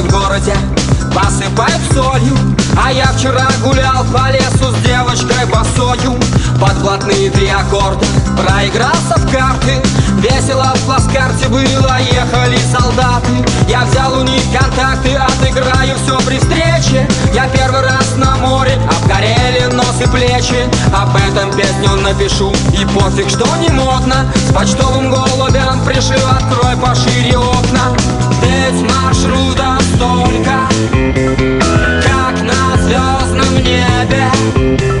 в городе посыпают солью А я вчера гулял по лесу с девочкой босою. Под блатные три аккорда. Проигрался в карты. Весело в плацкарте было, ехали солдаты. Я взял у них контакты, отыграю все при встрече. Я первый раз на море, обгорели нос и плечи. Об этом песню напишу, и пофиг, что не модно. С почтовым голубем пришлю, открой пошире окна. Ведь маршрута столько, небе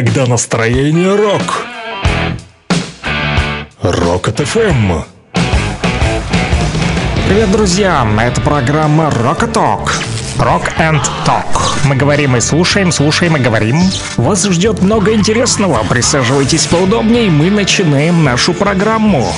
Когда настроение рок. Рок от ФМ. Привет, друзья! Это программа Rock Talk. Rock and Talk. Мы говорим и слушаем, слушаем и говорим. Вас ждет много интересного. Присаживайтесь поудобнее, мы начинаем нашу программу.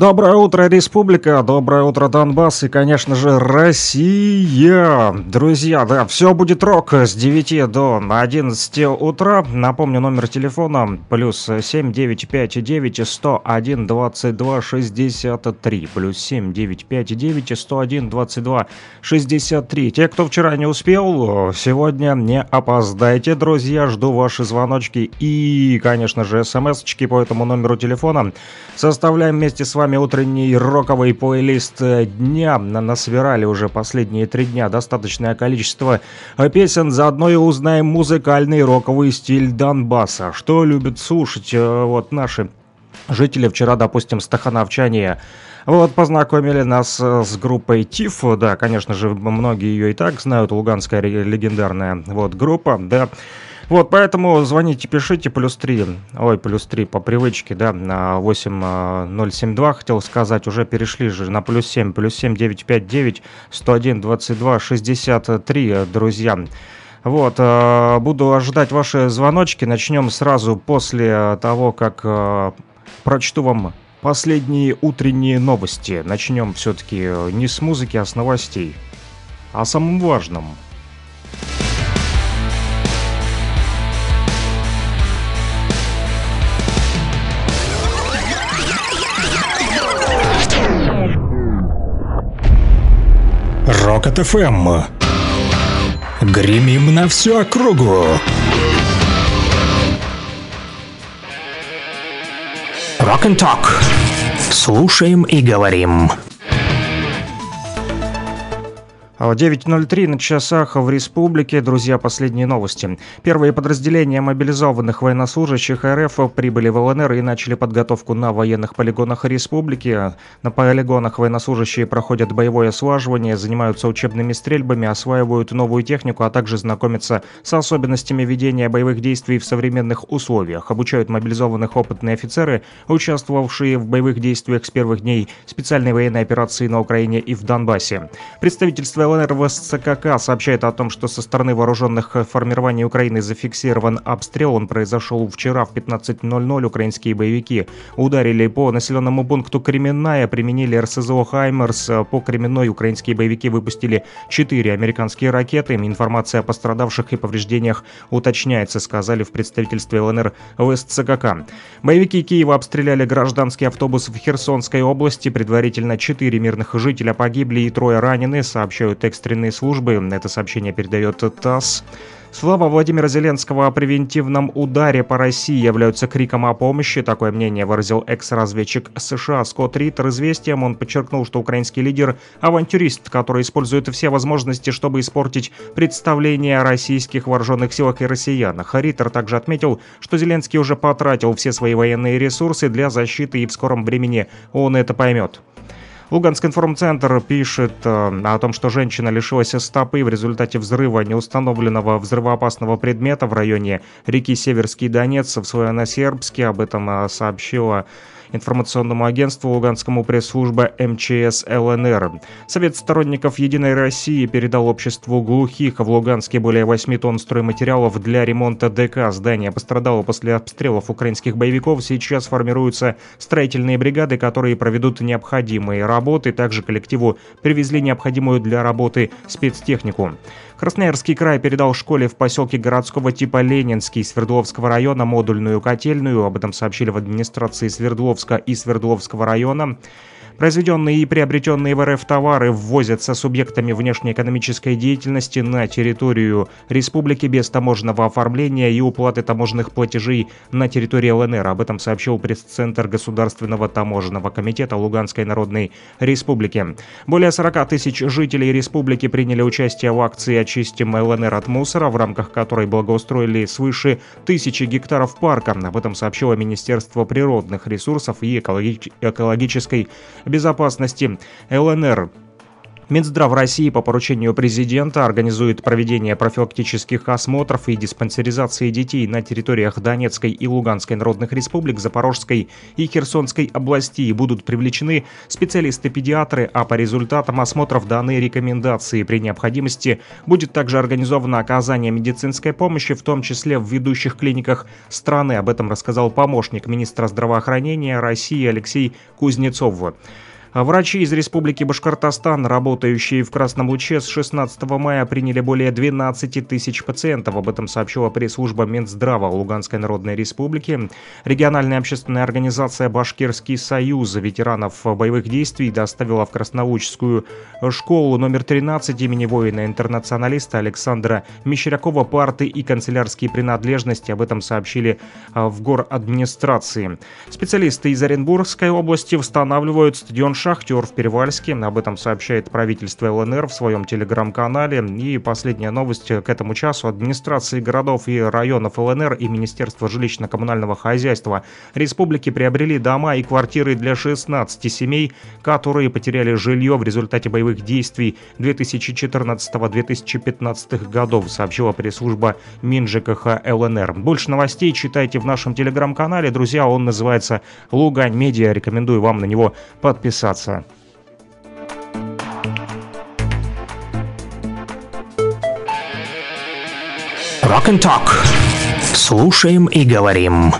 Доброе утро, Республика, доброе утро, Донбасс и, конечно же, Россия. Друзья, да, все будет рок с 9 до 11 утра. Напомню, номер телефона плюс 7959 101 22 63. Плюс 7959 101 22 63. Те, кто вчера не успел, сегодня не опоздайте, друзья. Жду ваши звоночки и, конечно же, смс-очки по этому номеру телефона. Составляем вместе с вами утренний роковый плейлист дня. На- Насобирали уже последние три дня достаточное количество песен. Заодно и узнаем музыкальный роковый стиль Донбасса. Что любят слушать э, вот наши жители вчера, допустим, стахановчане. Вот, познакомили нас э, с группой ТИФ, да, конечно же, многие ее и так знают, луганская легендарная вот группа, да. Вот, поэтому звоните, пишите, плюс 3, ой, плюс 3 по привычке, да, на 8072, хотел сказать, уже перешли же на плюс 7, плюс 7, 959, 101, 22, 63, э, друзья. Вот, э, буду ожидать ваши звоночки. Начнем сразу после того, как э, прочту вам последние утренние новости. Начнем все-таки не с музыки, а с новостей. О самом важном. Рок от ФМ. Гремим на всю округу. Rock and Talk. Слушаем и говорим. А 9.03 на часах в республике. Друзья, последние новости. Первые подразделения мобилизованных военнослужащих РФ прибыли в ЛНР и начали подготовку на военных полигонах республики. На полигонах военнослужащие проходят боевое слаживание, занимаются учебными стрельбами, осваивают новую технику, а также знакомятся с особенностями ведения боевых действий в современных условиях. Обучают мобилизованных опытные офицеры, участвовавшие в боевых действиях с первых дней специальной военной операции на Украине и в Донбассе. Представительство ЛНР в СЦКК сообщает о том, что со стороны вооруженных формирований Украины зафиксирован обстрел. Он произошел вчера в 15.00. Украинские боевики ударили по населенному пункту Кременная, применили РСЗО «Хаймерс». По Кременной украинские боевики выпустили 4 американские ракеты. Информация о пострадавших и повреждениях уточняется, сказали в представительстве ЛНР в СЦКК. Боевики Киева обстреляли гражданский автобус в Херсонской области. Предварительно 4 мирных жителя погибли и трое ранены, сообщают экстренные службы. Это сообщение передает ТАСС. Слова Владимира Зеленского о превентивном ударе по России являются криком о помощи. Такое мнение выразил экс-разведчик США Скотт Риттер известием. Он подчеркнул, что украинский лидер – авантюрист, который использует все возможности, чтобы испортить представление о российских вооруженных силах и россиянах. Риттер также отметил, что Зеленский уже потратил все свои военные ресурсы для защиты и в скором времени он это поймет. Луганский информцентр пишет э, о том, что женщина лишилась стопы в результате взрыва неустановленного взрывоопасного предмета в районе реки Северский Донец в Славяно-Сербске. Об этом э, сообщила информационному агентству Луганскому пресс-служба МЧС ЛНР. Совет сторонников «Единой России» передал обществу глухих в Луганске более 8 тонн стройматериалов для ремонта ДК. Здание пострадало после обстрелов украинских боевиков. Сейчас формируются строительные бригады, которые проведут необходимые работы. Также коллективу привезли необходимую для работы спецтехнику. Красноярский край передал школе в поселке городского типа Ленинский Свердловского района модульную котельную. Об этом сообщили в администрации Свердловска и Свердловского района. Произведенные и приобретенные в РФ товары ввозятся субъектами внешнеэкономической деятельности на территорию республики без таможенного оформления и уплаты таможенных платежей на территории ЛНР. Об этом сообщил пресс-центр Государственного таможенного комитета Луганской Народной Республики. Более 40 тысяч жителей республики приняли участие в акции «Очистим ЛНР от мусора», в рамках которой благоустроили свыше тысячи гектаров парка. Об этом сообщило Министерство природных ресурсов и экологической безопасности ЛНР. Минздрав России по поручению президента организует проведение профилактических осмотров и диспансеризации детей на территориях Донецкой и Луганской народных республик, Запорожской и Херсонской областей. Будут привлечены специалисты-педиатры, а по результатам осмотров данные рекомендации. При необходимости будет также организовано оказание медицинской помощи, в том числе в ведущих клиниках страны. Об этом рассказал помощник министра здравоохранения России Алексей Кузнецов. А врачи из Республики Башкортостан, работающие в Красном Луче, с 16 мая приняли более 12 тысяч пациентов. Об этом сообщила пресс-служба Минздрава Луганской Народной Республики. Региональная общественная организация «Башкирский союз» ветеранов боевых действий доставила в Краснолучскую школу номер 13 имени воина-интернационалиста Александра Мещерякова парты и канцелярские принадлежности. Об этом сообщили а, в гор администрации. Специалисты из Оренбургской области восстанавливают стадион «Шахтер» в Перевальске. Об этом сообщает правительство ЛНР в своем телеграм-канале. И последняя новость к этому часу. Администрации городов и районов ЛНР и Министерство жилищно-коммунального хозяйства республики приобрели дома и квартиры для 16 семей, которые потеряли жилье в результате боевых действий 2014-2015 годов, сообщила пресс-служба МинЖКХ ЛНР. Больше новостей читайте в нашем телеграм-канале. Друзья, он называется «Лугань Медиа». Рекомендую вам на него подписаться подписаться. Rock and Talk. Слушаем и говорим.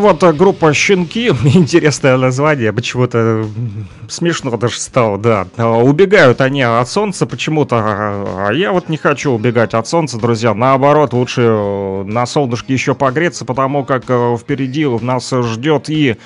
Ну вот э, группа «Щенки», интересное название, почему-то смешно даже стало, да. А, убегают они от солнца почему-то, а, а я вот не хочу убегать от солнца, друзья. Наоборот, лучше э, на солнышке еще погреться, потому как э, впереди нас ждет и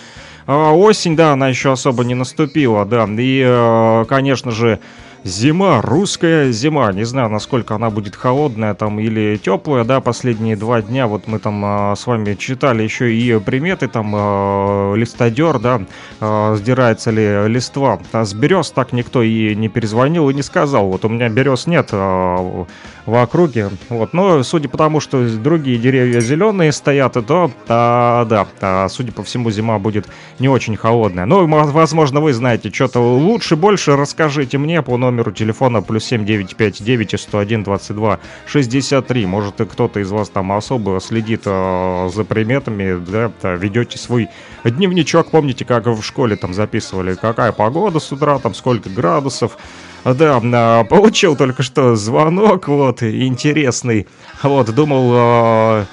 осень, да, она еще особо не наступила, да. И, конечно же, Зима, русская зима. Не знаю, насколько она будет холодная там или теплая, да, последние два дня. Вот мы там а, с вами читали еще и приметы, там а, листодер, да, а, сдирается ли листва. А с берез так никто и не перезвонил и не сказал. Вот у меня берез нет а, в округе. Вот, но судя по тому, что другие деревья зеленые стоят, то, а, да, а, судя по всему, зима будет не очень холодная. Но, возможно, вы знаете что-то лучше, больше расскажите мне по номеру номеру телефона плюс 7959 101 22 63. Может, кто-то из вас там особо следит э, за приметами, да, ведете свой дневничок, помните, как в школе там записывали, какая погода с утра, там сколько градусов. Да, а, получил только что звонок, вот, интересный. Вот, думал, э,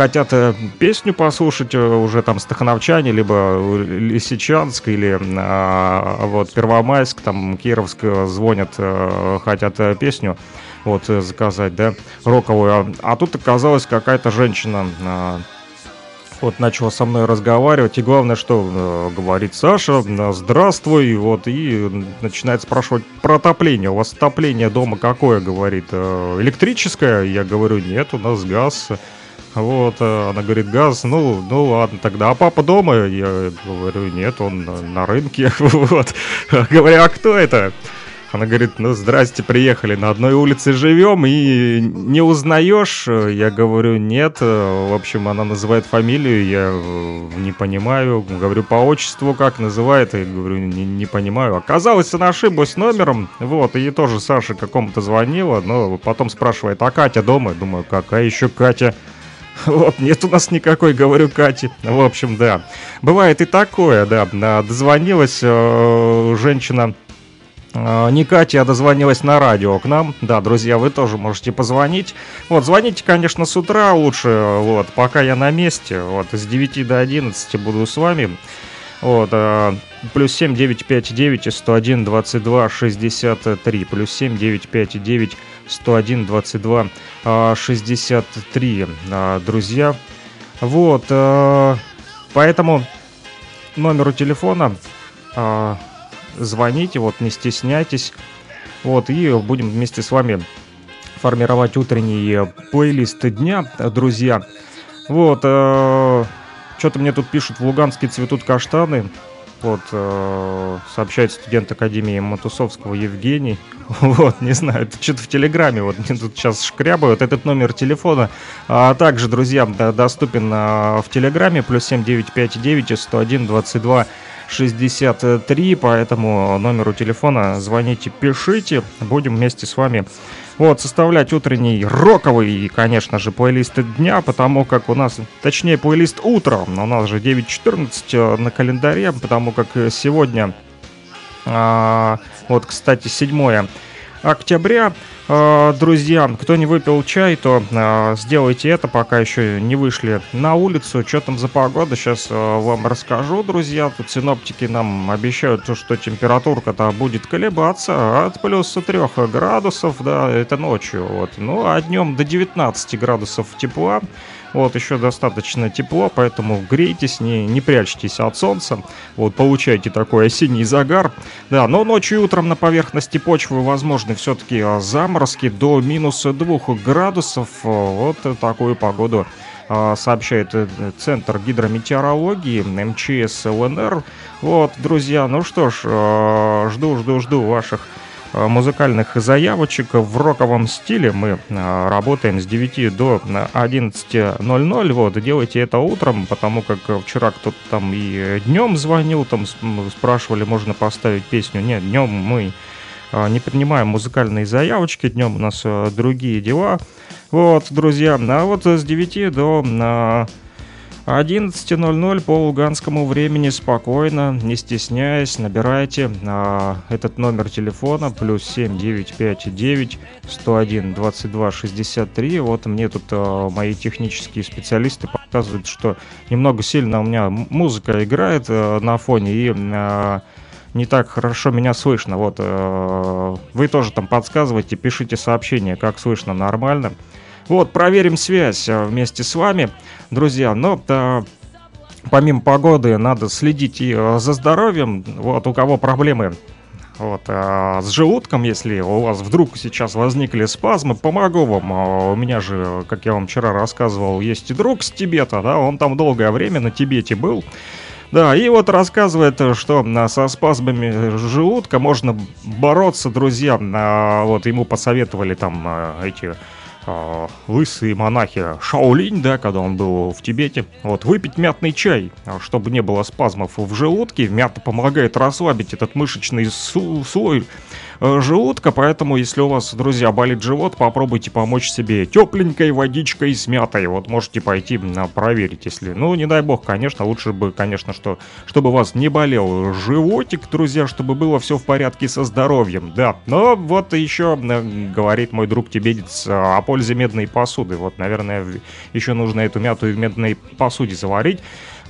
хотят э, песню послушать э, уже там Стахановчане, либо Лисичанск, или а, вот Первомайск, там Кировск э, звонят, хотят песню вот заказать, да, роковую. А, тут оказалась какая-то женщина, вот начала со мной разговаривать, и главное, что э, говорит Саша, здравствуй, вот, и начинает спрашивать про отопление. У вас отопление дома какое, говорит, э, электрическое? Я говорю, нет, у нас газ. Вот, э, она говорит, газ, ну, ну ладно тогда. А папа дома? Я говорю, нет, он на рынке. Вот. Говорю, а кто это? Она говорит, ну, здрасте, приехали, на одной улице живем и не узнаешь? Я говорю, нет. В общем, она называет фамилию, я не понимаю. Говорю, по отчеству как называет? Я говорю, не, не понимаю. Оказалось, она ошиблась номером, вот, и тоже Саша какому-то звонила, но потом спрашивает, а Катя дома? Думаю, какая еще Катя? Вот, нет у нас никакой, говорю Кате. В общем, да. Бывает и такое, да. Дозвонилась э, женщина э, не Катя, а дозвонилась на радио к нам. Да, друзья, вы тоже можете позвонить. Вот, звоните, конечно, с утра лучше, вот, пока я на месте. Вот, с 9 до 11 буду с вами. Вот, э, плюс 7 959 101 22 63. Плюс 7 959 101 22 63, друзья. Вот, э, поэтому номеру телефона э, звоните, вот, не стесняйтесь. Вот, и будем вместе с вами формировать утренний плейлист дня, друзья. Вот, э, что-то мне тут пишут, в Луганске цветут каштаны. Вот, э, сообщает студент Академии Матусовского Евгений. Вот, не знаю, это что-то в Телеграме, вот мне тут сейчас шкрябают. Этот номер телефона а также, друзья, доступен а, в Телеграме, плюс 7959 101 22 63, поэтому номеру телефона звоните, пишите, будем вместе с вами вот, составлять утренний роковый и, конечно же, плейлист дня, потому как у нас, точнее, плейлист утра, у нас же 9.14 э, на календаре, потому как сегодня, а, вот, кстати, 7 октября, друзья, кто не выпил чай, то а, сделайте это, пока еще не вышли на улицу. Что там за погода, сейчас а, вам расскажу, друзья. Тут синоптики нам обещают, что температурка-то будет колебаться от плюс 3 градусов, да, это ночью. Вот. Ну, а днем до 19 градусов тепла. Вот, еще достаточно тепло, поэтому грейтесь, не, не прячьтесь от солнца. Вот, получайте такой осенний загар. Да, но ночью и утром на поверхности почвы возможны все-таки заморозки до минус 2 градусов. Вот такую погоду сообщает Центр гидрометеорологии МЧС ЛНР. Вот, друзья, ну что ж, жду, жду, жду ваших Э, музыкальных заявочек в роковом стиле. Мы э, работаем с 9 до 11.00. Вот, делайте это утром, потому как вчера кто-то там и днем звонил, там спрашивали, можно поставить песню. Нет, днем мы э, не принимаем музыкальные заявочки, днем у нас другие дела. Вот, друзья, а вот с 9 до 11.00 по луганскому времени спокойно, не стесняясь, набирайте а, этот номер телефона плюс 7959 101 22 63. Вот мне тут а, мои технические специалисты показывают, что немного сильно у меня музыка играет а, на фоне и а, не так хорошо меня слышно. Вот а, вы тоже там подсказывайте, пишите сообщение, как слышно нормально. Вот, проверим связь а, вместе с вами, друзья. Но да, помимо погоды надо следить и а, за здоровьем. Вот, у кого проблемы вот, а, с желудком, если у вас вдруг сейчас возникли спазмы, помогу вам. А, у меня же, как я вам вчера рассказывал, есть и друг с Тибета, да, он там долгое время на Тибете был. Да, и вот рассказывает, что со спазмами желудка можно бороться, друзья. Вот ему посоветовали там эти э, лысые монахи Шаолинь, да, когда он был в Тибете, вот, выпить мятный чай, а, чтобы не было спазмов в желудке. Мята помогает расслабить этот мышечный слой желудка, поэтому если у вас, друзья, болит живот, попробуйте помочь себе тепленькой водичкой с мятой. Вот можете пойти на проверить, если, ну, не дай бог, конечно, лучше бы, конечно, что, чтобы у вас не болел животик, друзья, чтобы было все в порядке со здоровьем, да. Но вот еще говорит мой друг тибетец э, о пользе медной посуды. Вот, наверное, еще нужно эту мяту в медной посуде заварить.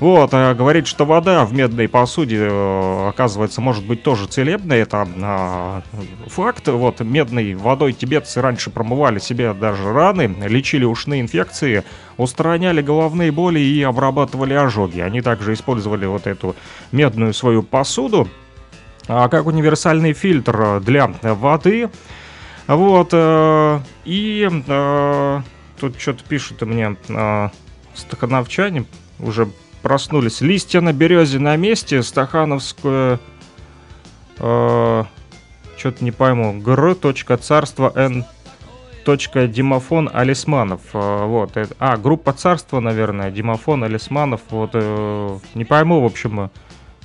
Вот, э, говорит, что вода в медной посуде, э, оказывается, может быть тоже целебной. Это э, факт. Вот, медной водой тибетцы раньше промывали себе даже раны, лечили ушные инфекции, устраняли головные боли и обрабатывали ожоги. Они также использовали вот эту медную свою посуду а, как универсальный фильтр для воды. Вот, э, и тут что-то пишут мне стахановчане, уже проснулись. Листья на березе на месте, Стахановское... Э, Что-то не пойму. Гр. Царство Н. Димофон Алисманов. Э, вот. Это, а, группа царства, наверное. Димофон Алисманов. Вот. Э, не пойму, в общем,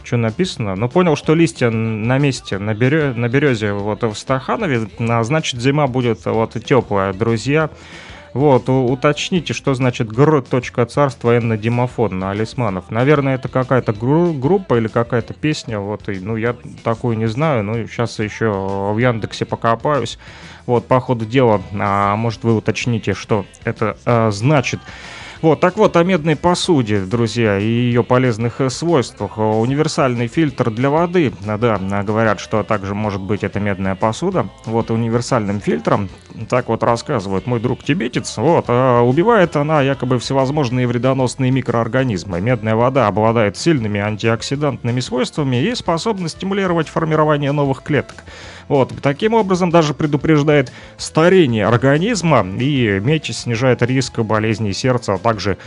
что написано. Но понял, что листья на месте, на, берё, на березе вот в Стаханове. А, значит, зима будет вот теплая, друзья. Вот, уточните, что значит гр. Царство Энна на Алисманов. Наверное, это какая-то гру- группа или какая-то песня. Вот, и, ну, я такую не знаю. Ну, сейчас еще в Яндексе покопаюсь. Вот, по ходу дела, а, может, вы уточните, что это а, значит. Вот, так вот, о медной посуде, друзья, и ее полезных э, свойствах. Универсальный фильтр для воды, да, говорят, что также может быть это медная посуда. Вот, универсальным фильтром, так вот рассказывает мой друг тибетец, вот, а убивает она якобы всевозможные вредоносные микроорганизмы. Медная вода обладает сильными антиоксидантными свойствами и способна стимулировать формирование новых клеток. Вот, таким образом даже предупреждает старение организма и медь снижает риск болезней сердца, а также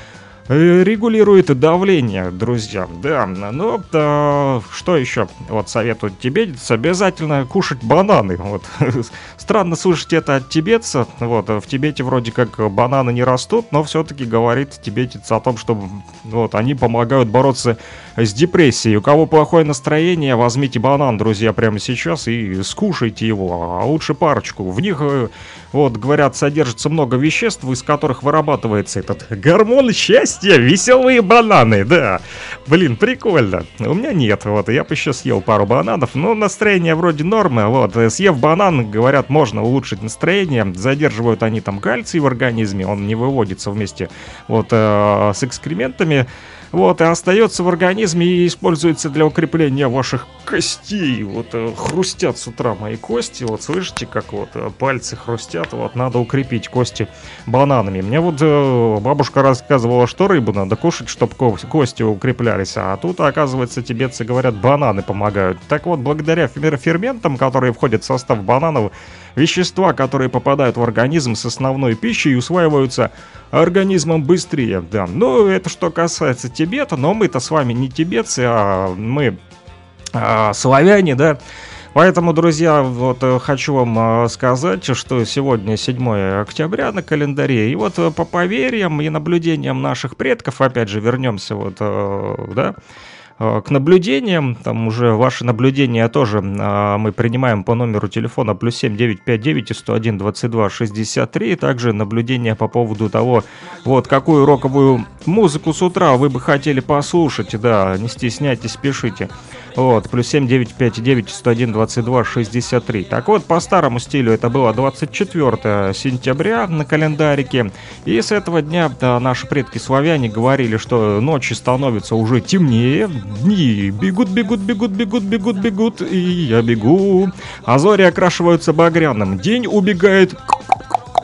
регулирует давление, друзья. Да, ну, да, что еще? Вот советуют тибетец, обязательно кушать бананы. Вот. Странно слышать это от тибетца. Вот, в Тибете вроде как бананы не растут, но все-таки говорит тибетец о том, что вот, они помогают бороться с депрессией. У кого плохое настроение, возьмите банан, друзья, прямо сейчас и скушайте его, а лучше парочку. В них, э, вот, говорят, содержится много веществ, из которых вырабатывается этот гормон счастья веселые бананы, да. Блин, прикольно. У меня нет, вот, я бы еще съел пару бананов, но настроение вроде нормы, вот. Съев банан, говорят, можно улучшить настроение, задерживают они там кальций в организме, он не выводится вместе, вот, э, с экскрементами, вот, и остается в организме и используется для укрепления ваших костей. Вот э, хрустят с утра мои кости. Вот слышите, как вот э, пальцы хрустят. Вот надо укрепить кости бананами. Мне вот э, бабушка рассказывала, что рыбу надо кушать, чтобы кости укреплялись. А тут, оказывается, тибетцы говорят, бананы помогают. Так вот, благодаря ферментам, которые входят в состав бананов, вещества, которые попадают в организм с основной пищей, усваиваются организмом быстрее. Да, ну это что касается Тибета, но мы-то с вами не тибетцы, а мы а, славяне, да. Поэтому, друзья, вот э, хочу вам э, сказать, что сегодня 7 октября на календаре. И вот э, по поверьям и наблюдениям наших предков, опять же, вернемся вот, да, к наблюдениям, там уже ваши наблюдения тоже мы принимаем по номеру телефона плюс 7 959 101 22 63, также наблюдения по поводу того, вот какую роковую музыку с утра вы бы хотели послушать, да, не стесняйтесь, пишите. Вот, плюс 7 959 101 22 63. Так вот, по старому стилю это было 24 сентября на календарике. И с этого дня да, наши предки славяне говорили, что ночи становятся уже темнее, дни бегут, бегут, бегут, бегут, бегут, бегут, и я бегу. А зори окрашиваются багряным. День убегает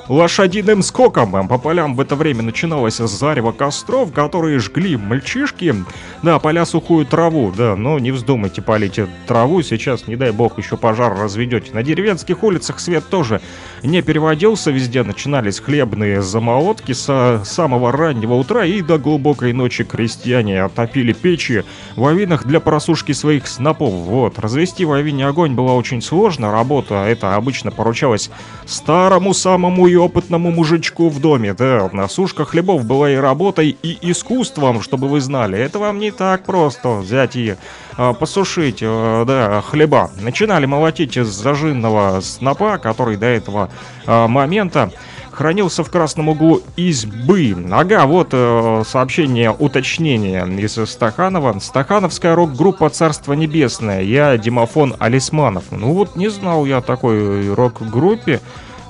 лошадиным скоком. По полям в это время начиналось зарево костров, которые жгли мальчишки. Да, поля сухую траву, да, но не вздумайте полить траву, сейчас, не дай бог, еще пожар разведете. На деревенских улицах свет тоже не переводился, везде начинались хлебные замолотки с самого раннего утра и до глубокой ночи крестьяне отопили печи в авинах для просушки своих снопов. Вот, развести в авине огонь была очень сложно, работа это обычно поручалась старому самому и опытному мужичку в доме. Да, насушка хлебов была и работой, и искусством, чтобы вы знали. Это вам не так просто взять и а, посушить, а, да, хлеба. Начинали молотить из зажинного снопа, который до этого а, момента хранился в красном углу избы. Ага, вот э, сообщение, уточнение из Стаханова. Стахановская рок-группа «Царство небесное». Я Димофон Алисманов. Ну вот не знал я такой рок-группе.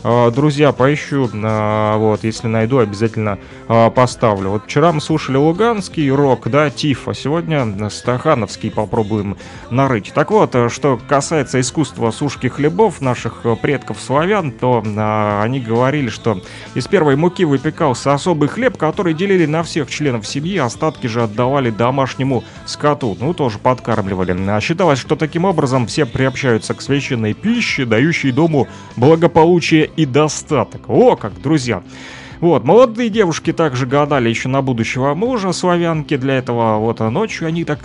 А, друзья, поищу, а, вот, если найду, обязательно а, поставлю. Вот вчера мы слушали луганский рок, да, Тифа, сегодня стахановский попробуем нарыть. Так вот, э, что касается искусства сушки хлебов наших э, предков славян, то они говорили, что из первой муки выпекался особый хлеб, который делили на всех членов семьи, остатки же отдавали домашнему скоту, ну, тоже подкармливали. Считалось, что таким образом все приобщаются к священной пище, дающей дому благополучие и достаток. О, как, друзья! Вот, молодые девушки также гадали еще на будущего мужа славянки. Для этого вот ночью они так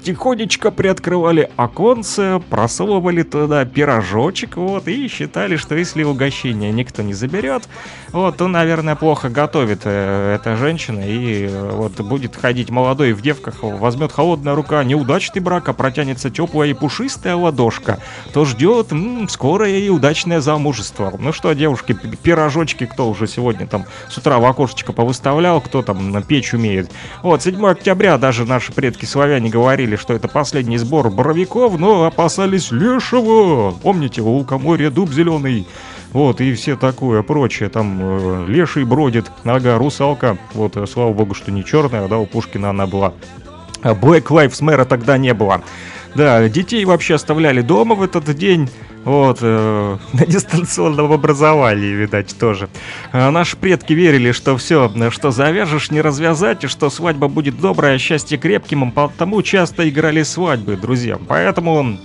тихонечко приоткрывали оконце, просовывали туда пирожочек, вот, и считали, что если угощение никто не заберет, вот, то, наверное, плохо готовит э, эта женщина, и э, вот будет ходить молодой в девках, возьмет холодная рука неудачный брак, а протянется теплая и пушистая ладошка, то ждет м, скорое и удачное замужество. Ну что, девушки, пирожочки, кто уже сегодня там с утра в окошечко повыставлял, кто там на печь умеет. Вот, 7 октября даже наши предки славяне говорили, говорили, что это последний сбор боровиков, но опасались лешего. Помните, у лукоморья дуб зеленый. Вот, и все такое прочее. Там э, леший бродит, нога, русалка. Вот, э, слава богу, что не черная, да, у Пушкина она была. А Black Lives Matter тогда не было. Да, детей вообще оставляли дома в этот день. Вот, э, на дистанционном образовании, видать, тоже. А наши предки верили, что все, что завяжешь, не развязать, и что свадьба будет добрая, а счастье крепким, потому часто играли свадьбы, друзья. Поэтому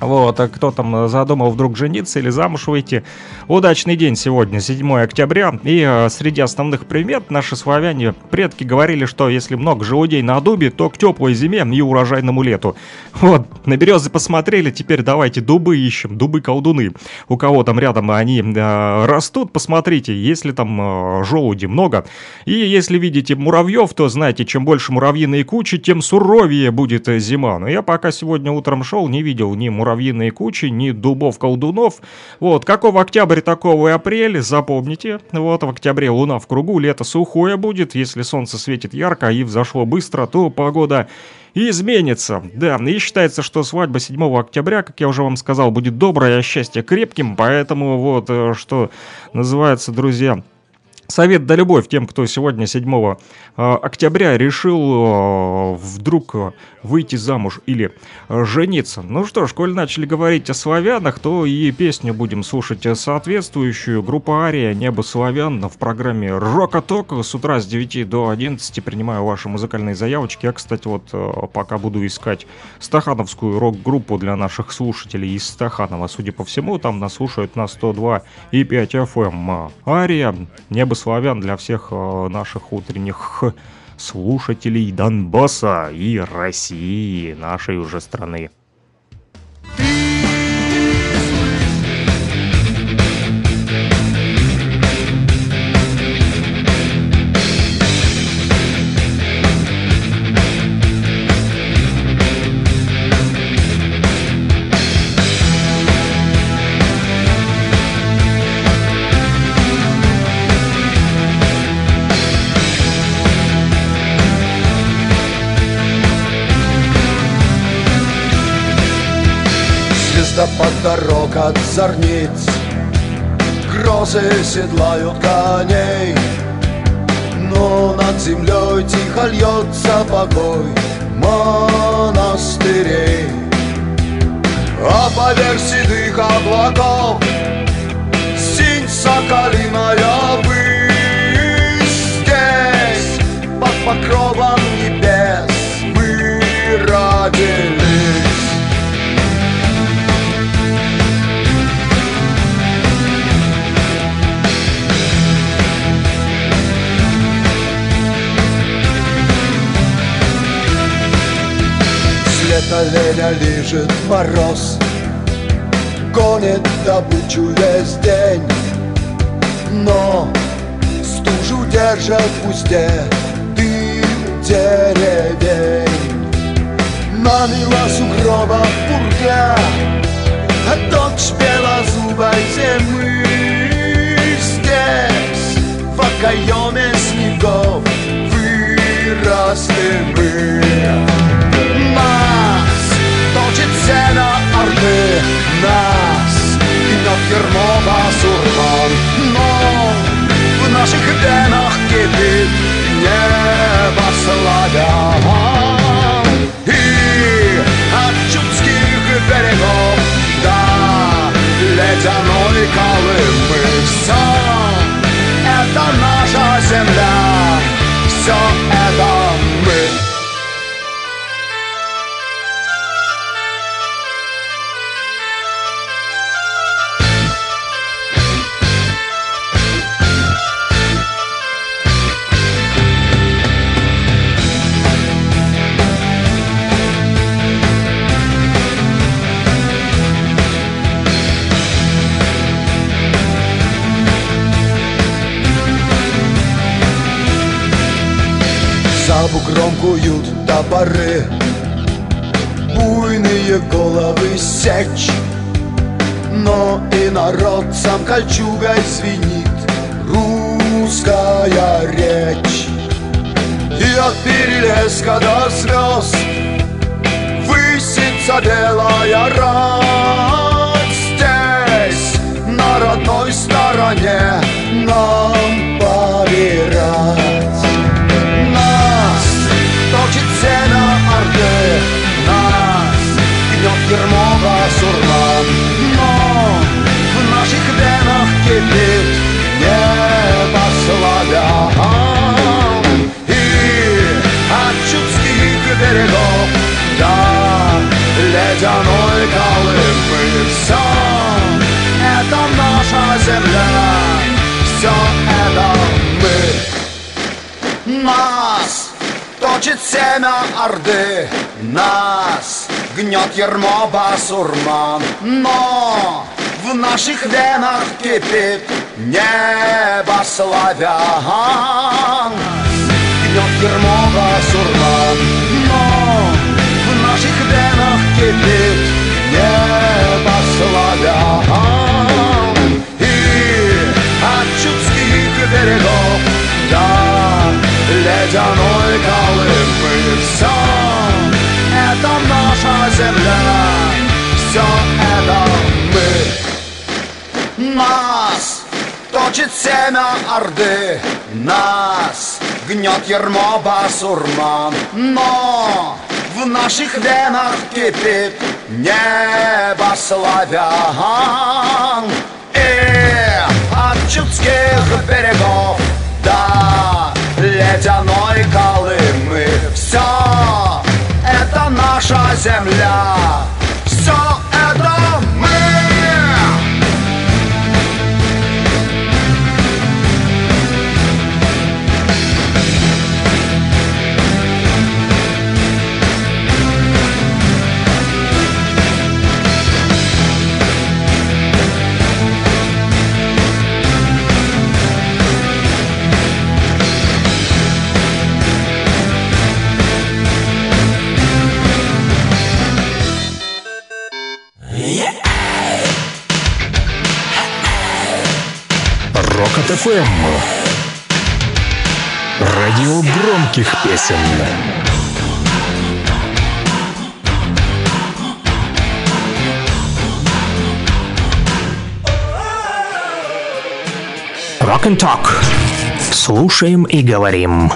вот, а кто там задумал вдруг жениться или замуж выйти. Удачный день сегодня, 7 октября. И э, среди основных примет наши славяне предки говорили, что если много желудей на дубе, то к теплой зиме и урожайному лету. Вот, на березы посмотрели, теперь давайте дубы ищем, дубы-колдуны. У кого там рядом они э, растут, посмотрите, если там э, желуди много. И если видите муравьев, то знаете, чем больше муравьиные кучи, тем суровее будет зима. Но я пока сегодня утром шел, не видел ни муравьев, муравьиные кучи, ни дубов-колдунов. Вот, какого октября, такого и апрель, запомните. Вот, в октябре луна в кругу, лето сухое будет, если солнце светит ярко и взошло быстро, то погода изменится. Да, и считается, что свадьба 7 октября, как я уже вам сказал, будет добрая, а счастье крепким, поэтому вот, э, что называется, друзья, Совет да любовь тем, кто сегодня 7 э, октября решил э, вдруг э, выйти замуж или жениться. Ну что ж, коль начали говорить о славянах, то и песню будем слушать соответствующую. Группа Ария «Небо славян» в программе «Рок-оток» с утра с 9 до 11 принимаю ваши музыкальные заявочки. Я, кстати, вот пока буду искать стахановскую рок-группу для наших слушателей из Стаханова. Судя по всему, там нас слушают на 102 и 5 FM. Ария «Небо славян для всех э, наших утренних слушателей Донбасса и России, нашей уже страны. Звездопад от зорниц Грозы седлают коней Но над землей тихо льется покой монастырей А поверх седых облаков Синь соколиная высь лето леня лежит мороз Гонит добычу весь день. Но стужу держат в узде Дым деревень На сугроба пурга А дочь белозубой зимы Здесь в окоеме снегов Выросли мы орды нас Гнет ермо басурман Но в наших венах кипит небо славян И от чудских берегов до ледяной Колымы Все это наша земля, все куют топоры Буйные головы сечь. Но и народцам кольчугой звенит Русская речь. И от перелеска до звезд Высится белая рать Здесь, на родной стороне Нам земля, все это мы. Нас точит семя Орды. Нас гнет ермо басурман. Но в наших венах кипит небо славян. Гнет ермо басурман. Но в наших венах кипит небо славян от чудских берегов до ледяной Колымы Все это наша земля, все это мы Нас точит семя Орды Нас гнет ермо басурман Но в наших венах кипит Небо славян И от чудских берегов. До ледяной Колымы Все это наша земля Рокот ФМ. Радио громких песен. Rock and Talk. Слушаем и говорим.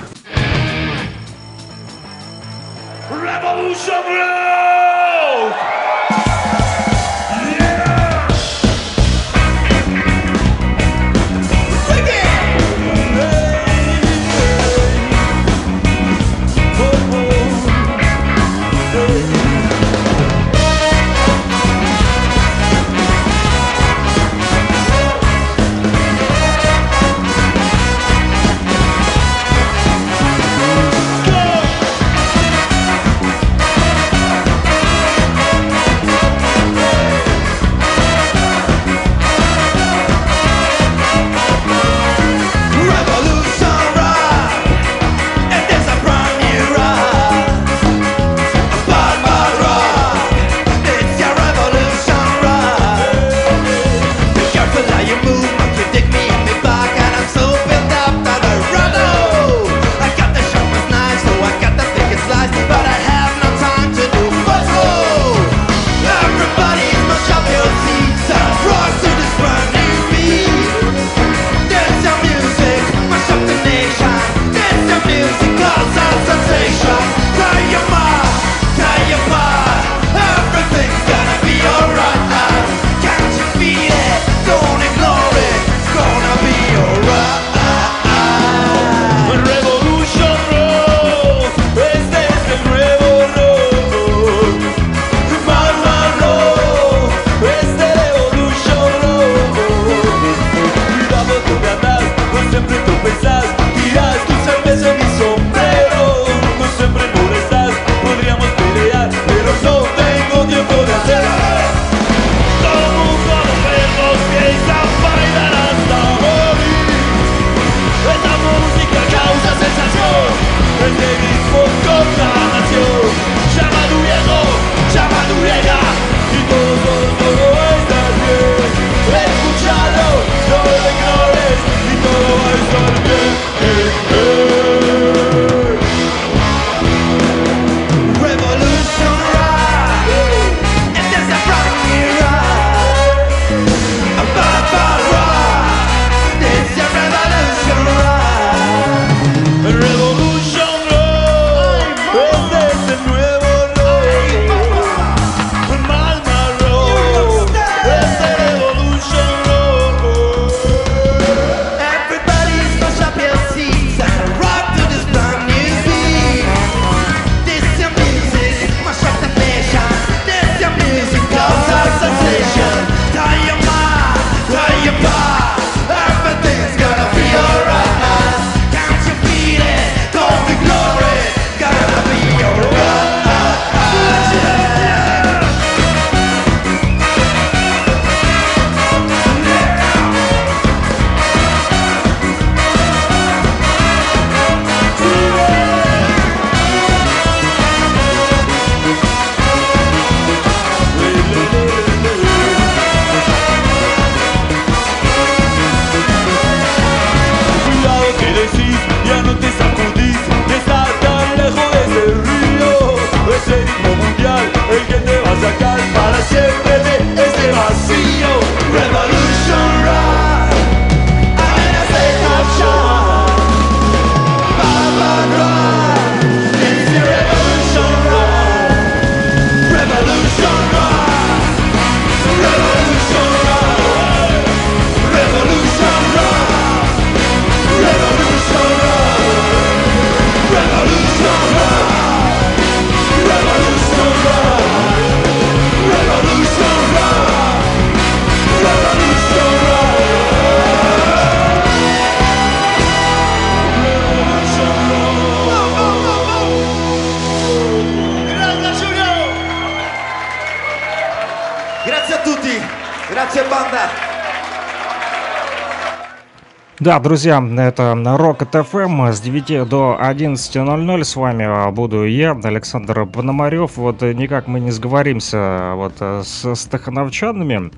Да, друзья, это Rocket FM с 9 до 11.00. С вами буду я, Александр Пономарев. Вот никак мы не сговоримся вот с стахановчанами.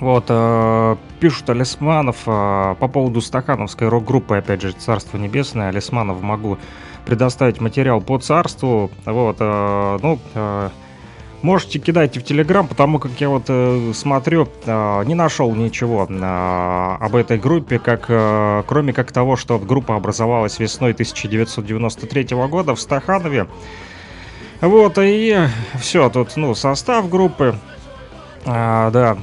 Вот, э, пишут Алисманов э, по поводу стахановской рок-группы, опять же, Царство Небесное. Алисманов могу предоставить материал по царству. Вот, э, ну, э, Можете кидайте в Телеграм, потому как я вот э, смотрю, э, не нашел ничего э, об этой группе, как, э, кроме как того, что группа образовалась весной 1993 года в Стаханове. Вот, и все, тут, ну, состав группы, а, да,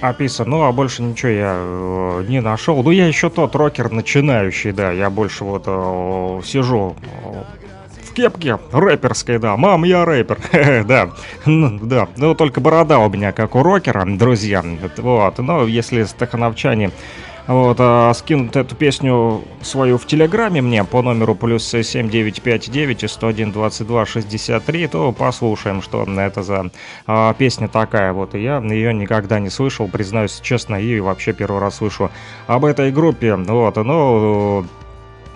описан. Ну, а больше ничего я э, не нашел. Ну, я еще тот рокер начинающий, да. Я больше вот э, сижу кепке рэперской, да. Мам, я рэпер. да, ну, да. Ну, только борода у меня, как у рокера, друзья. Вот, но если стахановчане вот, а, скинут эту песню свою в Телеграме мне по номеру плюс 7959 101 22 63, то послушаем, что это за а, песня такая. Вот, и я ее никогда не слышал, признаюсь честно, и вообще первый раз слышу об этой группе. Вот, ну,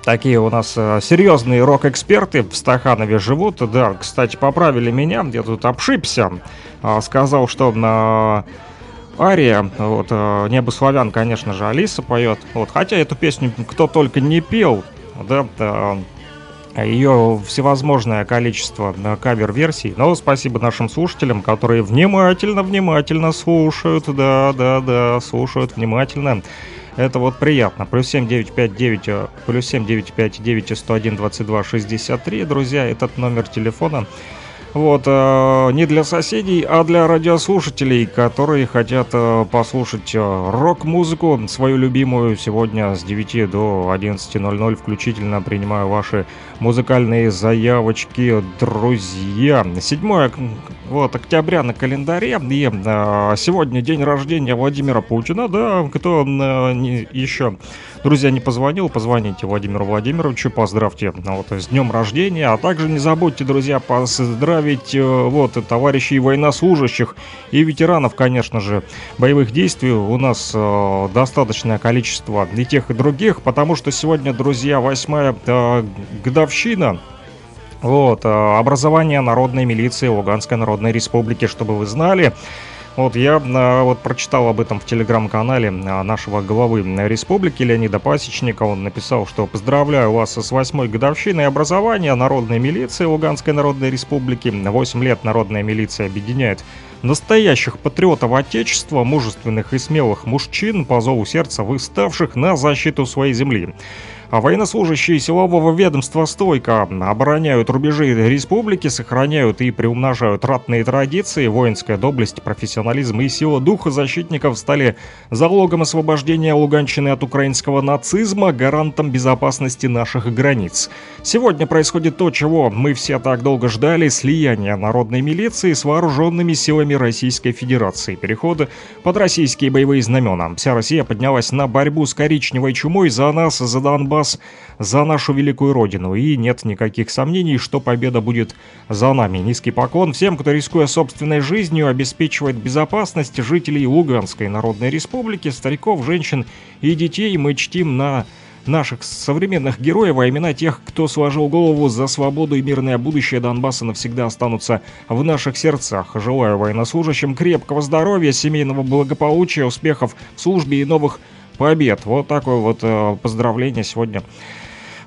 такие у нас э, серьезные рок-эксперты в Стаханове живут. Да, кстати, поправили меня, я тут обшибся. Э, сказал, что на Ария, вот, э, «Небо славян», конечно же, Алиса поет. Вот, хотя эту песню кто только не пел, да, ее всевозможное количество э, кавер-версий. Но спасибо нашим слушателям, которые внимательно-внимательно слушают, да, да, да, слушают внимательно. Это вот приятно. Плюс 7959, э, плюс 7959 101 22 63, друзья, этот номер телефона. Вот, э, не для соседей, а для радиослушателей, которые хотят э, послушать э, рок-музыку, свою любимую, сегодня с 9 до 11.00 включительно принимаю ваши музыкальные заявочки, друзья. 7 вот, октября на календаре, и э, сегодня день рождения Владимира Путина, да, кто э, не, еще, друзья, не позвонил, позвоните Владимиру Владимировичу, поздравьте вот, с днем рождения, а также не забудьте, друзья, поздравить э, вот, товарищей военнослужащих и ветеранов, конечно же, боевых действий. У нас э, достаточное количество и тех, и других, потому что сегодня, друзья, восьмая э, годовщина вот, э, образование народной милиции Луганской Народной Республики, чтобы вы знали. Вот я э, вот прочитал об этом в телеграм-канале э, нашего главы республики Леонида Пасечника. Он написал, что поздравляю вас с восьмой годовщиной образования народной милиции Луганской Народной Республики. Восемь лет народная милиция объединяет настоящих патриотов Отечества, мужественных и смелых мужчин, по зову сердца выставших на защиту своей земли. А военнослужащие силового ведомства стойко обороняют рубежи республики, сохраняют и приумножают ратные традиции, воинская доблесть, профессионализм и сила духа защитников стали залогом освобождения Луганщины от украинского нацизма, гарантом безопасности наших границ. Сегодня происходит то, чего мы все так долго ждали, слияние народной милиции с вооруженными силами Российской Федерации, переходы под российские боевые знамена. Вся Россия поднялась на борьбу с коричневой чумой за нас, за Донбасс, Донбасс за нашу великую родину. И нет никаких сомнений, что победа будет за нами. Низкий поклон всем, кто, рискуя собственной жизнью, обеспечивает безопасность жителей Луганской Народной Республики, стариков, женщин и детей. Мы чтим на наших современных героев, а имена тех, кто сложил голову за свободу и мирное будущее Донбасса навсегда останутся в наших сердцах. Желаю военнослужащим крепкого здоровья, семейного благополучия, успехов в службе и новых побед. Вот такое вот э, поздравление сегодня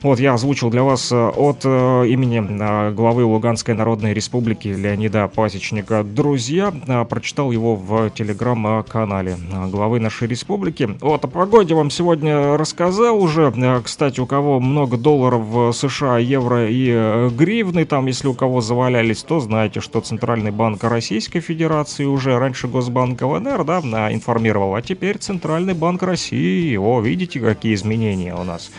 вот я озвучил для вас э, от э, имени э, главы Луганской Народной Республики Леонида Пасечника. Друзья, прочитал его в телеграм-канале главы нашей республики. Вот о погоде вам сегодня рассказал уже. Кстати, у кого много долларов в США, евро и гривны, там, если у кого завалялись, то знаете, что Центральный банк Российской Федерации уже раньше Госбанк ЛНР, да, информировал, а теперь Центральный банк России. О, видите, какие изменения у нас.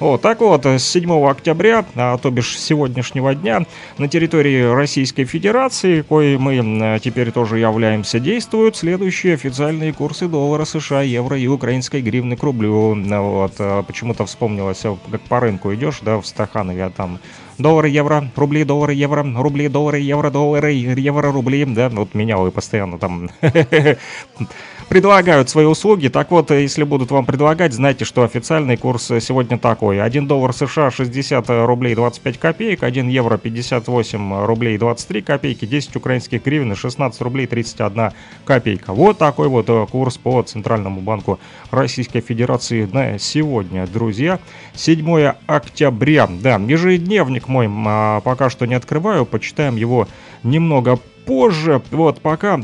Вот, так вот, с 7 октября, а, то бишь сегодняшнего дня, на территории Российской Федерации, кое мы теперь тоже являемся, действуют следующие официальные курсы доллара США, евро и украинской гривны к рублю. Вот, а, почему-то вспомнилось, как по рынку идешь, да, в Стаханове, а там доллары, евро, рубли, доллары, евро, рубли, доллары, евро, доллары, евро, рубли, да, вот меня вы постоянно там предлагают свои услуги. Так вот, если будут вам предлагать, знайте, что официальный курс сегодня такой. 1 доллар США 60 рублей 25 копеек, 1 евро 58 рублей 23 копейки, 10 украинских гривен 16 рублей 31 копейка. Вот такой вот э, курс по Центральному банку Российской Федерации на сегодня, друзья. 7 октября. Да, ежедневник мой а, пока что не открываю, почитаем его немного позже. Вот, пока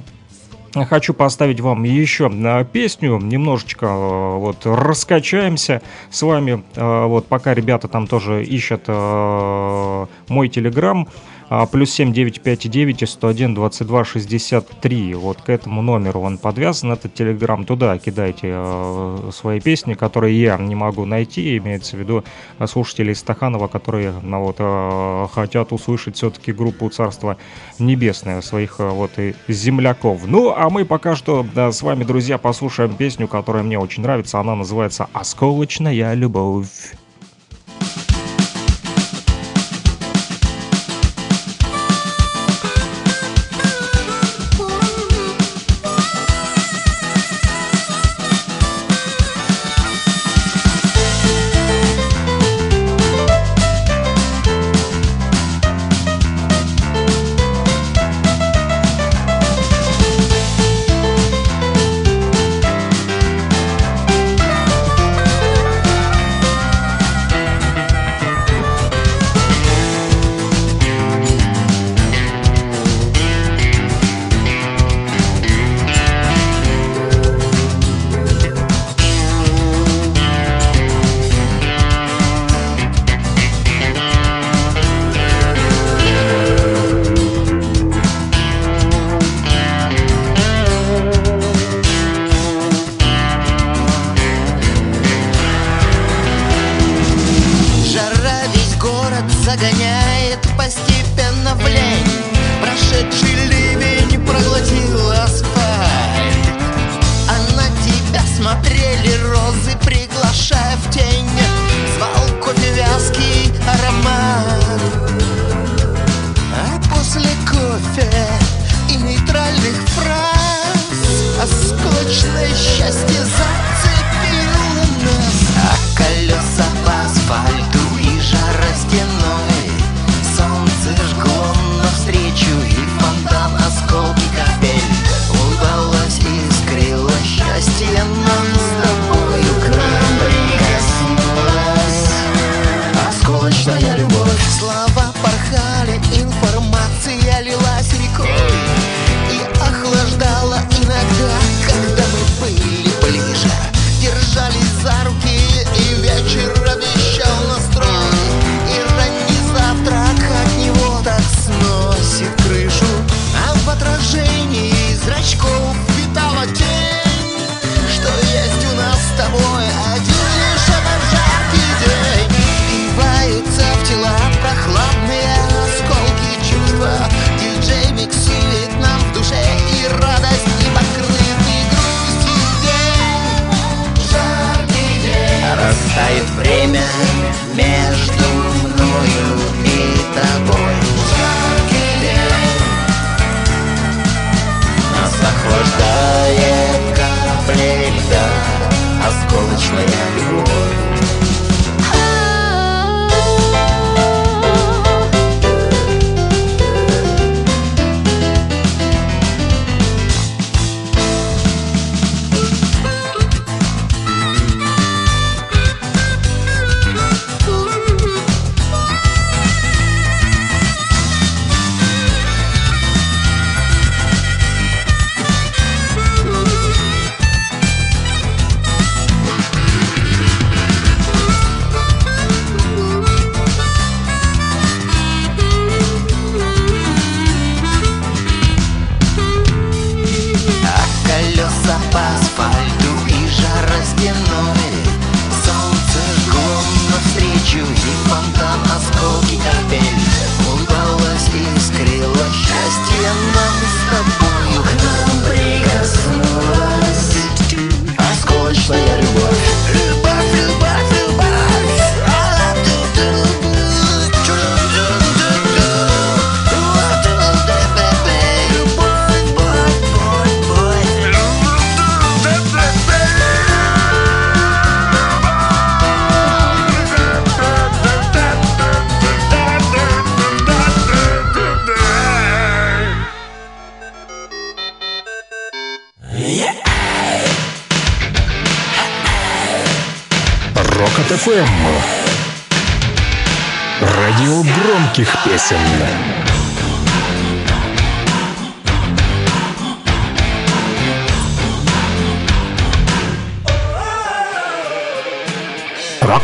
хочу поставить вам еще э, песню, немножечко э, вот раскачаемся с вами, э, вот пока ребята там тоже ищут мой телеграм, а, плюс 7 959 и 101 22 63. Вот к этому номеру он подвязан, этот телеграм. Туда кидайте э, свои песни, которые я не могу найти, имеется в виду слушателей Стаханова, которые ну, вот, э, хотят услышать все-таки группу Царства Небесное, своих э, вот и земляков. Ну, а мы пока что да, с вами, друзья, послушаем песню, которая мне очень нравится. Она называется «Осколочная любовь».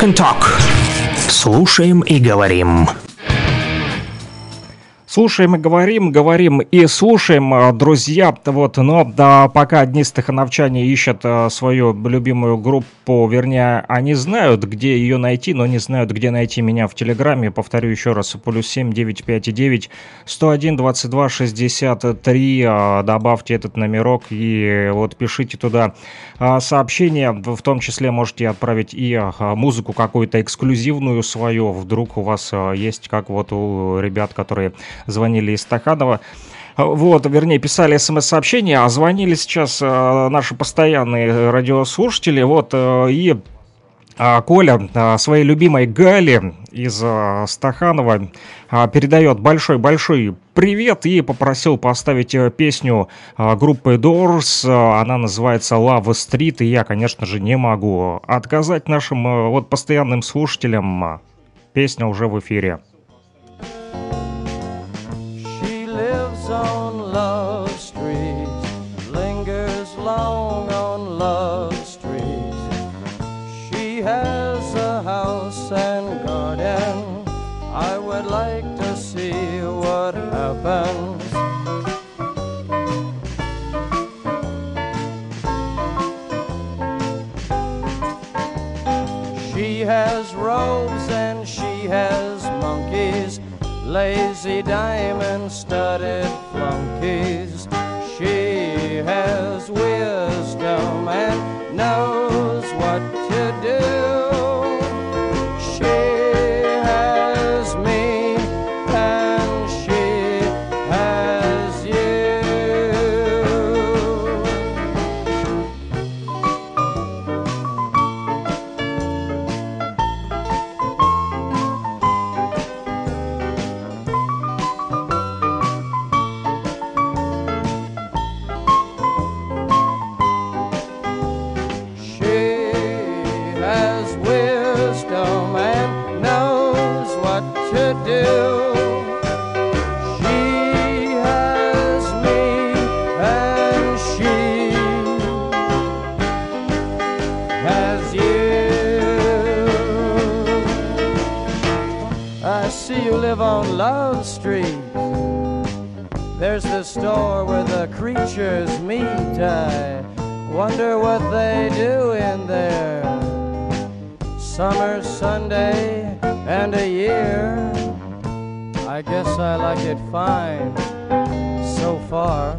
Rock and Talk. Слушаем и говорим. Слушаем говорим, говорим и слушаем, э, друзья. Вот, но да, пока одни стахановчане ищут а, свою любимую группу, вернее, они знают, где ее найти, но не знают, где найти меня в Телеграме. Повторю еще раз, плюс семь девять пять девять сто один двадцать два шестьдесят три. А, добавьте этот номерок и вот пишите туда а, сообщение. В том числе можете отправить и музыку какую-то эксклюзивную свою. Вдруг у вас есть, как вот у ребят, которые звонили из Стаханова. Вот, вернее, писали смс-сообщения, а звонили сейчас э, наши постоянные радиослушатели. Вот, э, и э, Коля своей любимой Гали из Стаханова передает большой-большой привет и попросил поставить э, песню группы Doors. Она называется Love Street, и я, конечно же, не могу отказать нашим э, вот постоянным слушателям. Песня уже в эфире. On Love Street, lingers long on Love Street. She has a house and garden. I would like to see what happens. She has robes lazy diamond studded flunkies. She has wisdom and knows store where the creatures meet. I wonder what they do in there. Summer, Sunday, and a year. I guess I like it fine so far.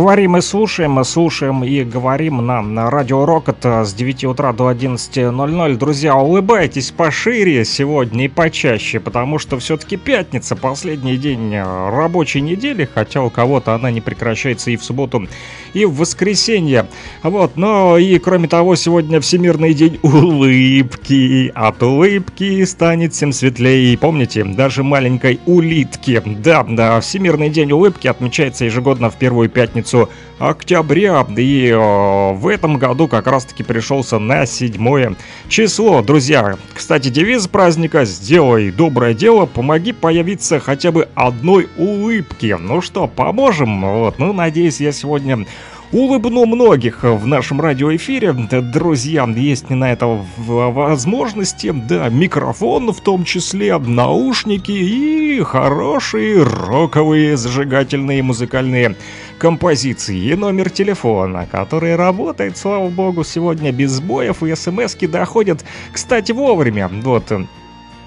Говорим и слушаем, слушаем и говорим нам на Радио Рокот с 9 утра до 11.00. Друзья, улыбайтесь пошире сегодня и почаще, потому что все-таки пятница, последний день э, рабочей недели, хотя у кого-то она не прекращается и в субботу, и в воскресенье. Вот, но и кроме того, сегодня Всемирный день улыбки. От улыбки станет всем светлее. И помните, даже маленькой улитки. Да, да, Всемирный день улыбки отмечается ежегодно в первую пятницу октября. И э, в этом году как раз-таки пришелся на седьмое число. Друзья, кстати, девиз праздника «Сделай доброе дело, помоги появиться хотя бы одной улыбки». Ну что, поможем? Вот, ну, надеюсь, я сегодня улыбну многих в нашем радиоэфире. Друзья, есть на это возможности, да, микрофон в том числе, наушники и хорошие роковые зажигательные музыкальные композиции и номер телефона, который работает, слава богу, сегодня без сбоев и смс доходят, кстати, вовремя. Вот,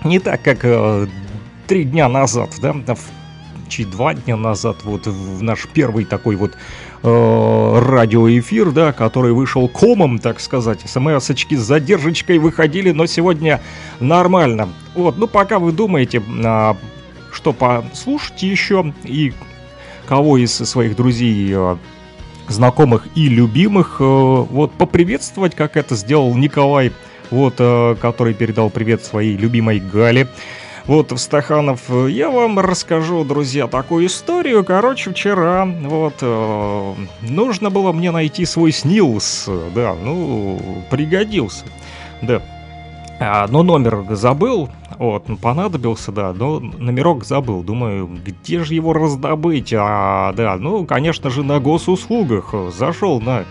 не так, как э, три дня назад, да, чуть два дня назад, вот в наш первый такой вот радиоэфир, да, который вышел комом, так сказать. СМС-очки с задержечкой выходили, но сегодня нормально. Вот, ну пока вы думаете, э, что послушать еще и кого из своих друзей э, знакомых и любимых, э, вот поприветствовать, как это сделал Николай, вот, э, который передал привет своей любимой Гале. Вот, Стаханов, я вам расскажу, друзья, такую историю. Короче, вчера, вот, э, нужно было мне найти свой снилс, да, ну, пригодился, да. А, но номер забыл, вот, понадобился, да, но номерок забыл. Думаю, где же его раздобыть? А, да, ну, конечно же, на госуслугах. Зашел на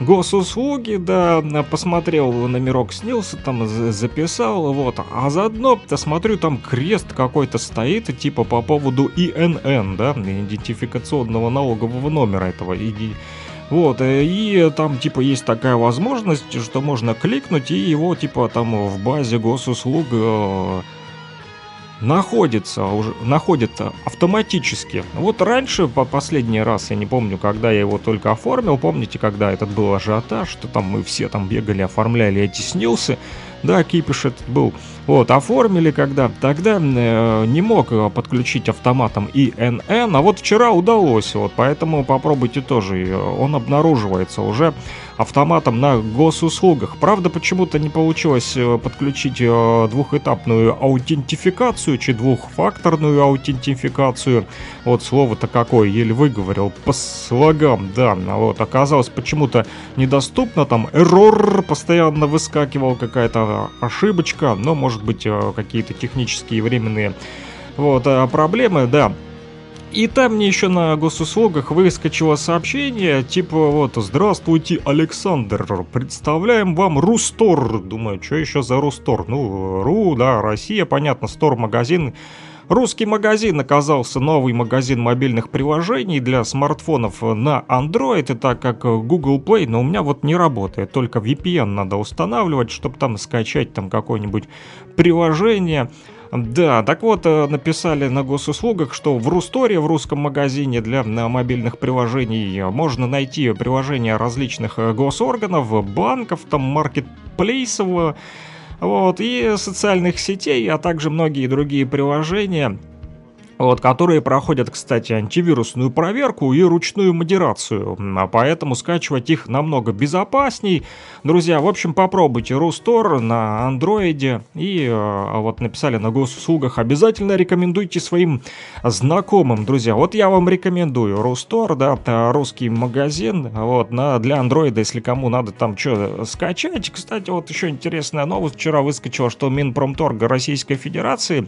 госуслуги, да, посмотрел номерок снился, там записал, вот, а заодно, да, смотрю, там крест какой-то стоит, типа по поводу ИНН, да, идентификационного налогового номера этого, и, вот, и там, типа, есть такая возможность, что можно кликнуть, и его, типа, там в базе госуслуг э, находится уже находит автоматически. Вот раньше, по последний раз, я не помню, когда я его только оформил, помните, когда этот был ажиотаж, что там мы все там бегали, оформляли эти снилсы, да, кипиш этот был. Вот, оформили когда, тогда э, не мог подключить автоматом ИНН, а вот вчера удалось, вот, поэтому попробуйте тоже, он обнаруживается уже автоматом на госуслугах. Правда, почему-то не получилось э, подключить э, двухэтапную аутентификацию, чи двухфакторную аутентификацию. Вот слово-то какое, еле выговорил, по слогам, да. Вот, оказалось почему-то недоступно, там эррор постоянно выскакивал, какая-то ошибочка, но, может быть, э, какие-то технические временные вот, проблемы, да. И там мне еще на госуслугах выскочило сообщение, типа вот «Здравствуйте, Александр, представляем вам Рустор». Думаю, что еще за Рустор? Ну, Ру, да, Россия, понятно, Стор-магазин. Русский магазин оказался новый магазин мобильных приложений для смартфонов на Android, и так как Google Play, но у меня вот не работает, только VPN надо устанавливать, чтобы там скачать там какое-нибудь приложение. Да, так вот, э, написали на госуслугах, что в Русторе, в русском магазине для мобильных приложений, можно найти приложения различных э, госорганов, банков, там, маркетплейсов, вот, и социальных сетей, а также многие другие приложения, вот, которые проходят, кстати, антивирусную проверку и ручную модерацию, а поэтому скачивать их намного безопасней. Друзья, в общем, попробуйте Рустор на андроиде и э, вот написали на госуслугах, обязательно рекомендуйте своим знакомым, друзья. Вот я вам рекомендую Рустор, да, русский магазин, вот, на, для андроида, если кому надо там что скачать. Кстати, вот еще интересная новость, вчера выскочила, что Минпромторга Российской Федерации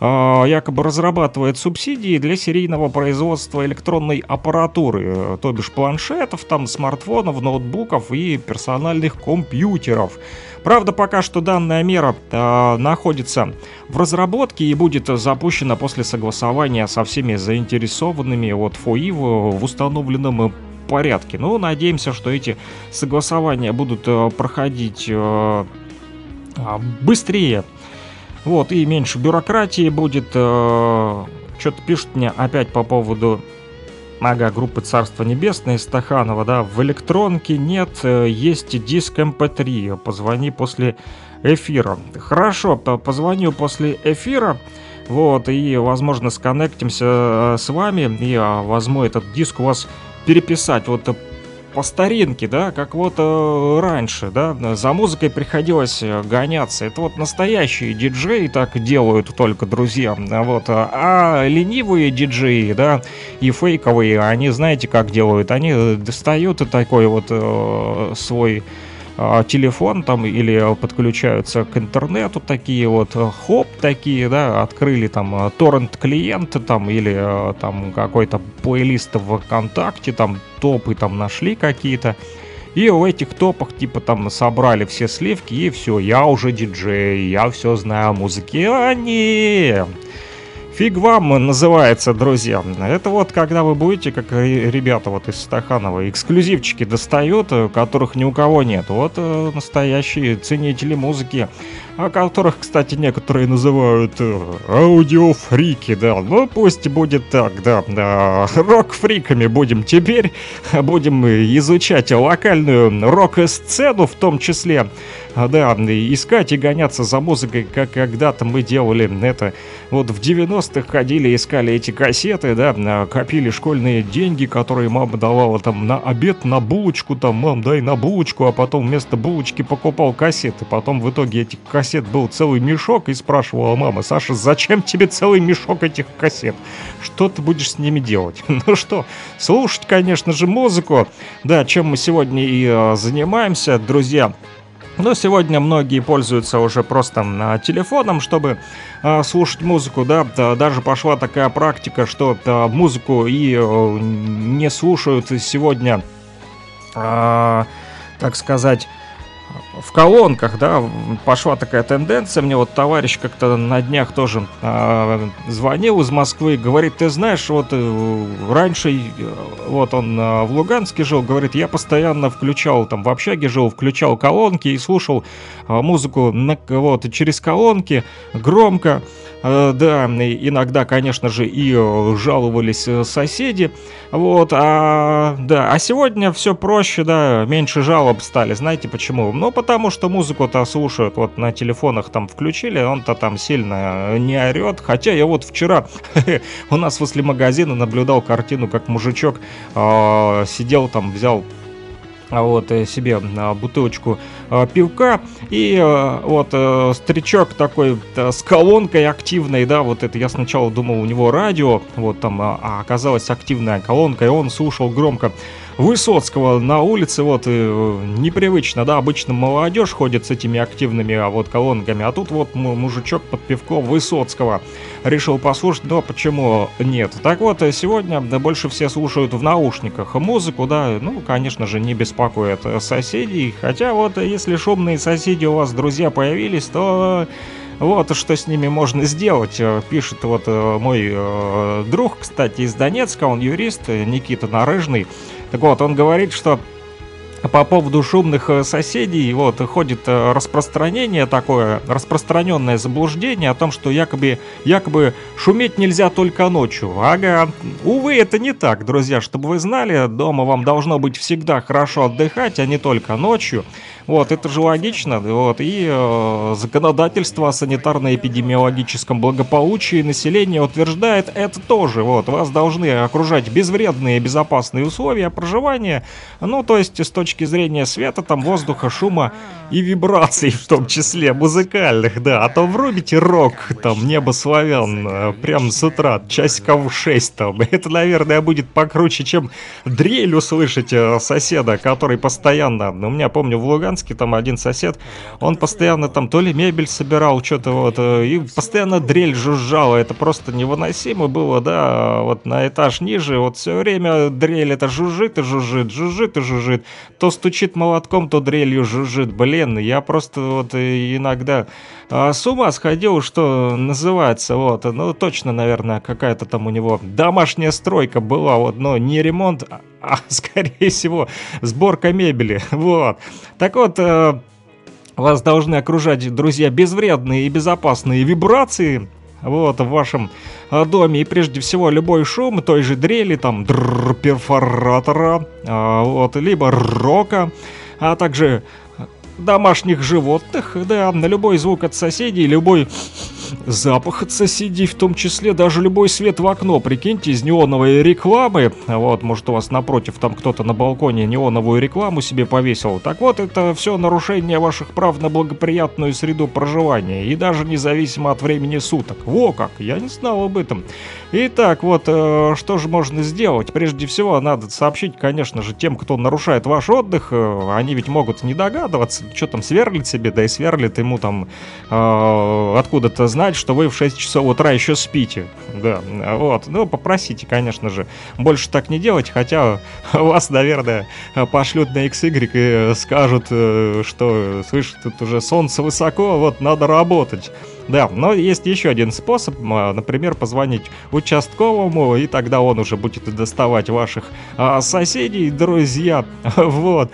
э, якобы разрабатывает оказывает субсидии для серийного производства электронной аппаратуры, э, то бишь планшетов, там, смартфонов, ноутбуков и персональных компьютеров. Правда, пока что данная мера э, находится в разработке и будет запущена после согласования со всеми заинтересованными от ФОИ в, установленном порядке. Но надеемся, что эти согласования будут э, проходить э, а, быстрее. Вот, и меньше бюрократии будет. Э, что-то пишут мне опять по поводу Ага, группы Царства Небесное Стаханова, да, в электронке нет, э, есть диск MP3, эм позвони после эфира. Хорошо, позвоню после эфира, вот, и, возможно, сконнектимся э, с вами, и а, возьму этот диск у вас переписать. Вот по старинке, да, как вот э, раньше, да, за музыкой приходилось э, гоняться. Это вот настоящие диджеи так делают только, друзья, вот, а ленивые диджеи, да, и фейковые, они знаете, как делают, они достают такой вот э, свой телефон там или подключаются к интернету такие вот э, хоп такие, да, открыли там э, торрент клиент там или э, там какой-то плейлист в ВКонтакте, там топы там нашли какие-то. И в этих топах типа там собрали все сливки и все, я уже диджей, я все знаю о музыке. А не, Фиг вам называется, друзья. Это вот когда вы будете, как ребята вот из Стаханова, эксклюзивчики достают, которых ни у кого нет. Вот э, настоящие ценители музыки, о которых, кстати, некоторые называют э, аудиофрики, да. Ну, пусть будет так, да. да. Рок-фриками будем теперь. Будем изучать локальную рок-сцену в том числе. Да, искать и гоняться за музыкой, как когда-то мы делали это вот в 90-х ходили, искали эти кассеты, да, копили школьные деньги, которые мама давала там на обед, на булочку, там, мам, дай на булочку, а потом вместо булочки покупал кассеты. Потом в итоге этих кассет был целый мешок и спрашивала мама, Саша, зачем тебе целый мешок этих кассет? Что ты будешь с ними делать? Ну что, слушать, конечно же, музыку. Да, чем мы сегодня и э, занимаемся, друзья. Но сегодня многие пользуются уже просто а, телефоном, чтобы а, слушать музыку, да, даже пошла такая практика, что а, музыку и а, не слушают сегодня, а, так сказать, в колонках, да, пошла такая тенденция. Мне вот товарищ как-то на днях тоже э, звонил из Москвы, говорит, ты знаешь, вот э, раньше, э, вот он э, в Луганске жил, говорит, я постоянно включал, там в общаге жил, включал колонки и слушал э, музыку на, вот через колонки громко. Да, иногда, конечно же, и э, жаловались э, соседи. Вот, а, да, а сегодня все проще, да, меньше жалоб стали. Знаете почему? Ну, потому что музыку-то слушают, вот на телефонах там включили, он-то там сильно не орет. Хотя я вот вчера у нас возле магазина наблюдал картину, как мужичок э, сидел там, взял вот э, себе а, бутылочку а, пивка и вот э, старичок такой с колонкой активной, да, вот это. Я сначала думал у него радио, вот там, а оказалась активная колонка, и он слушал громко Высоцкого на улице, вот, э, непривычно, да, обычно молодежь ходит с этими активными, а вот, колонками, а тут вот мужичок под пивком Высоцкого решил послушать, но почему нет? Так вот, сегодня больше все слушают в наушниках музыку, да, ну, конечно же, не беспокоит соседей, хотя вот, если шумные соседи у вас, друзья, появились, то... Вот что с ними можно сделать, пишет вот э, мой э, друг, кстати, из Донецка, он юрист, Никита Нарыжный. Так вот, он говорит, что по поводу шумных э, соседей вот ходит э, распространение такое, распространенное заблуждение о том, что якобы, якобы шуметь нельзя только ночью. Ага, увы, это не так, друзья, чтобы вы знали, дома вам должно быть всегда хорошо отдыхать, а не только ночью. Вот, это же логично. Вот, и э, законодательство о санитарно-эпидемиологическом благополучии населения утверждает это тоже. Вот, вас должны окружать безвредные безопасные условия проживания. Ну, то есть, с точки зрения света, там, воздуха, шума и вибраций, в том числе музыкальных, да. А то врубите рок, там, небо славян, э, прям с утра, часиков 6 там. Это, наверное, будет покруче, чем дрель услышать э, соседа, который постоянно, у меня, помню, в Луганске Луганске, там один сосед, он постоянно там то ли мебель собирал, что-то вот, э, и постоянно дрель жужжала, это просто невыносимо было, да, вот на этаж ниже, вот все время дрель это жужжит и жужжит, жужжит и жужжит, то стучит молотком, то дрелью жужжит, блин, я просто вот э, иногда с ума сходил, что называется, вот, ну, точно, наверное, какая-то там у него домашняя стройка была, вот, но не ремонт, а, а скорее всего, сборка мебели, вот. Так вот, э, вас должны окружать, друзья, безвредные и безопасные вибрации, вот, в вашем э, доме. И прежде всего любой шум той же дрели, там, дрррр, перфоратора, э, вот, либо рока, а также домашних животных, да, на любой звук от соседей, любой запах от соседей, в том числе даже любой свет в окно, прикиньте, из неоновой рекламы, вот, может у вас напротив там кто-то на балконе неоновую рекламу себе повесил, так вот, это все нарушение ваших прав на благоприятную среду проживания, и даже независимо от времени суток. Во как, я не знал об этом. Итак, вот, э, что же можно сделать? Прежде всего, надо сообщить, конечно же, тем, кто нарушает ваш отдых, э, они ведь могут не догадываться, что там сверлит себе, да и сверлит ему там э, откуда-то знать, что вы в 6 часов утра еще спите. Да, вот. Ну, попросите, конечно же, больше так не делать, хотя вас, наверное, пошлют на XY и скажут, э, что, слышь, тут уже солнце высоко, вот надо работать. Да, но есть еще один способ, а, например, позвонить участковому, и тогда он уже будет доставать ваших а, соседей, друзья, вот.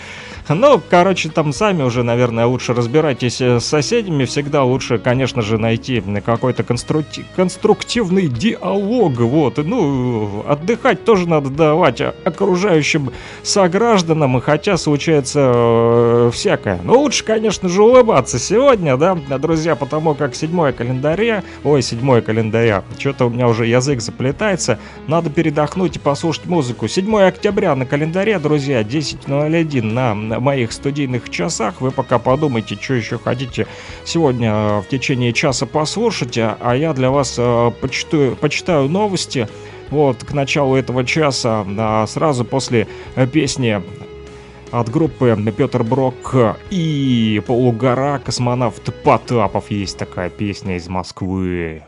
Ну, короче, там сами уже, наверное, лучше разбирайтесь э, с соседями. Всегда лучше, конечно же, найти какой-то конструктив, конструктивный диалог. Вот. Ну, отдыхать тоже надо давать окружающим согражданам, хотя случается э, всякое. Но лучше, конечно же, улыбаться сегодня, да, друзья, потому как 7 календаря, ой, 7 календаря, что-то у меня уже язык заплетается, надо передохнуть и послушать музыку. 7 октября на календаре, друзья, 10.01 на моих студийных часах. Вы пока подумайте, что еще хотите сегодня э, в течение часа послушать, а я для вас э, почитаю, почитаю новости. Вот, к началу этого часа, а сразу после э, песни от группы Петр Брок и Полугора космонавт Потапов есть такая песня из Москвы.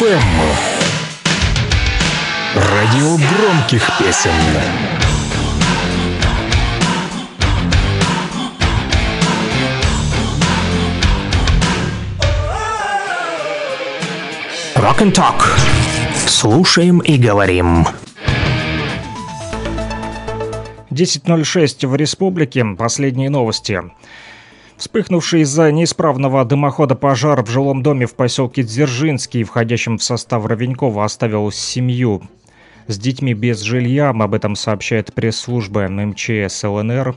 ФМ. Радио громких песен. Rock and Talk. Слушаем и говорим. 10.06 в республике. Последние новости. Вспыхнувший из-за неисправного дымохода пожар в жилом доме в поселке Дзержинский, входящем в состав Ровенькова, оставил семью с детьми без жилья. Об этом сообщает пресс-служба МЧС ЛНР.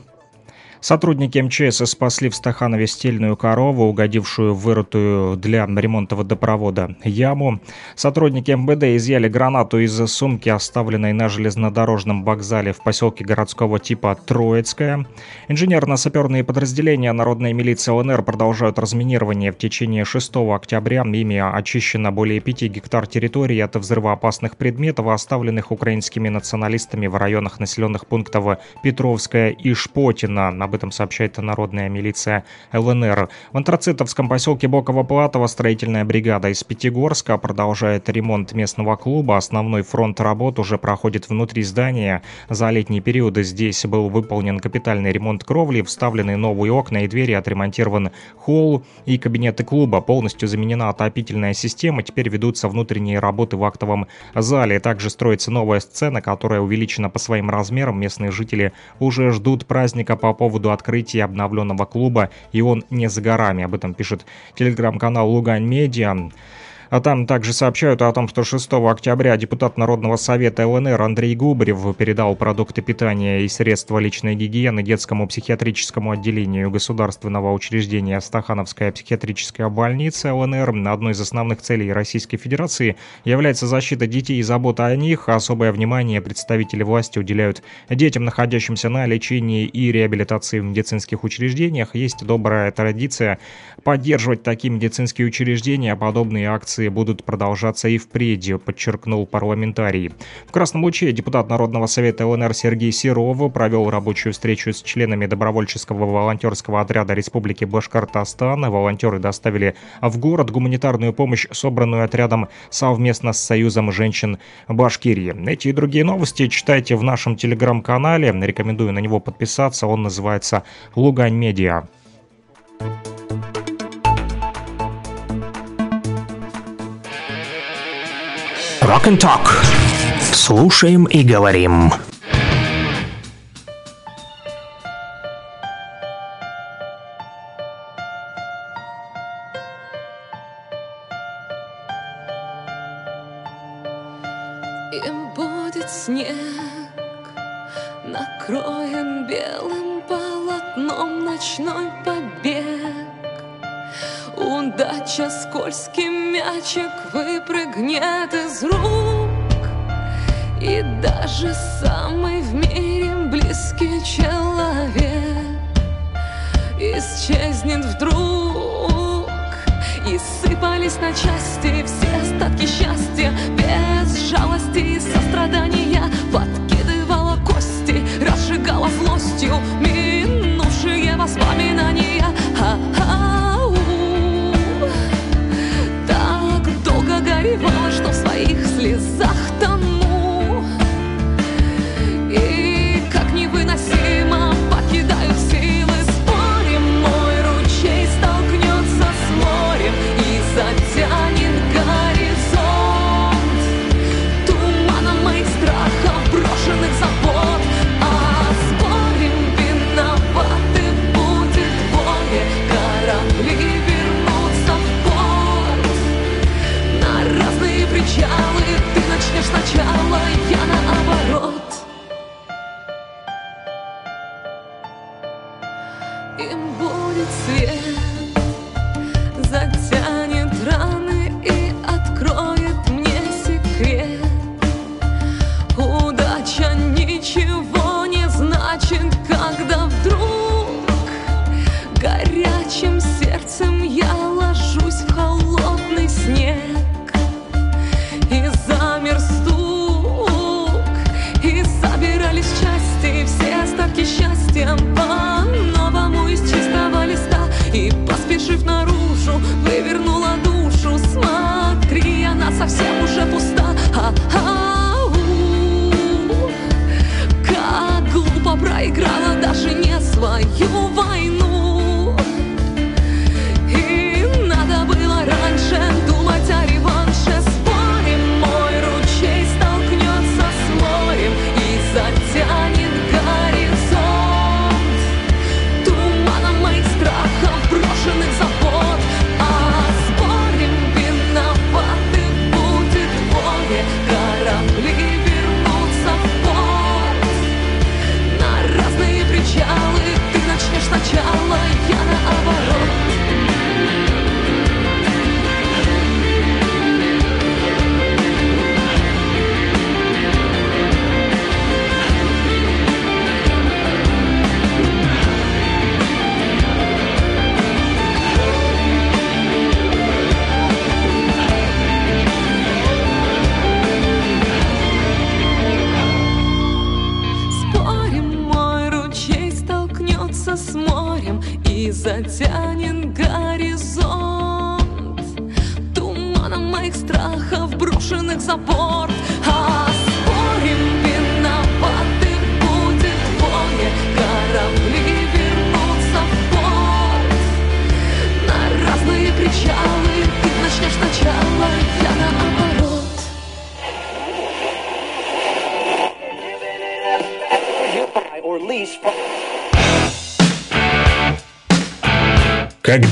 Сотрудники МЧС спасли в Стаханове стельную корову, угодившую в вырытую для ремонта водопровода яму. Сотрудники МВД изъяли гранату из сумки, оставленной на железнодорожном вокзале в поселке городского типа Троицкая. Инженерно-саперные подразделения Народной милиции ЛНР продолжают разминирование. В течение 6 октября ими очищено более 5 гектар территории от взрывоопасных предметов, оставленных украинскими националистами в районах населенных пунктов Петровская и Шпотина. Об этом сообщает народная милиция ЛНР. В антрацитовском поселке Боково-Платово строительная бригада из Пятигорска продолжает ремонт местного клуба. Основной фронт работ уже проходит внутри здания. За летний период здесь был выполнен капитальный ремонт кровли, вставлены новые окна и двери, отремонтирован холл и кабинеты клуба. Полностью заменена отопительная система. Теперь ведутся внутренние работы в актовом зале. Также строится новая сцена, которая увеличена по своим размерам. Местные жители уже ждут праздника по поводу поводу открытия обновленного клуба, и он не за горами. Об этом пишет телеграм-канал Лугань Медиа. А там также сообщают о том, что 6 октября депутат Народного совета ЛНР Андрей Губарев передал продукты питания и средства личной гигиены детскому психиатрическому отделению государственного учреждения Стахановская психиатрическая больница ЛНР. Одной из основных целей Российской Федерации является защита детей и забота о них. Особое внимание представители власти уделяют детям, находящимся на лечении и реабилитации в медицинских учреждениях. Есть добрая традиция поддерживать такие медицинские учреждения. Подобные акции акции будут продолжаться и впредь, подчеркнул парламентарий. В Красном Луче депутат Народного совета ЛНР Сергей Серов провел рабочую встречу с членами добровольческого волонтерского отряда Республики Башкортостан. Волонтеры доставили в город гуманитарную помощь, собранную отрядом совместно с Союзом женщин Башкирии. Эти и другие новости читайте в нашем телеграм-канале. Рекомендую на него подписаться. Он называется «Лугань Медиа». Rock and Talk. Слушаем и говорим. Им будет снег, накроен белым полотном ночной побег. Удача скользкий мячик выпрыгнет из рук. И даже самый в мире близкий человек Исчезнет вдруг. И сыпались на части все остатки счастья. Без жалости и сострадания Подкидывала кости, разжигала злостью Минувшие воспоминания. Ха-ха-у.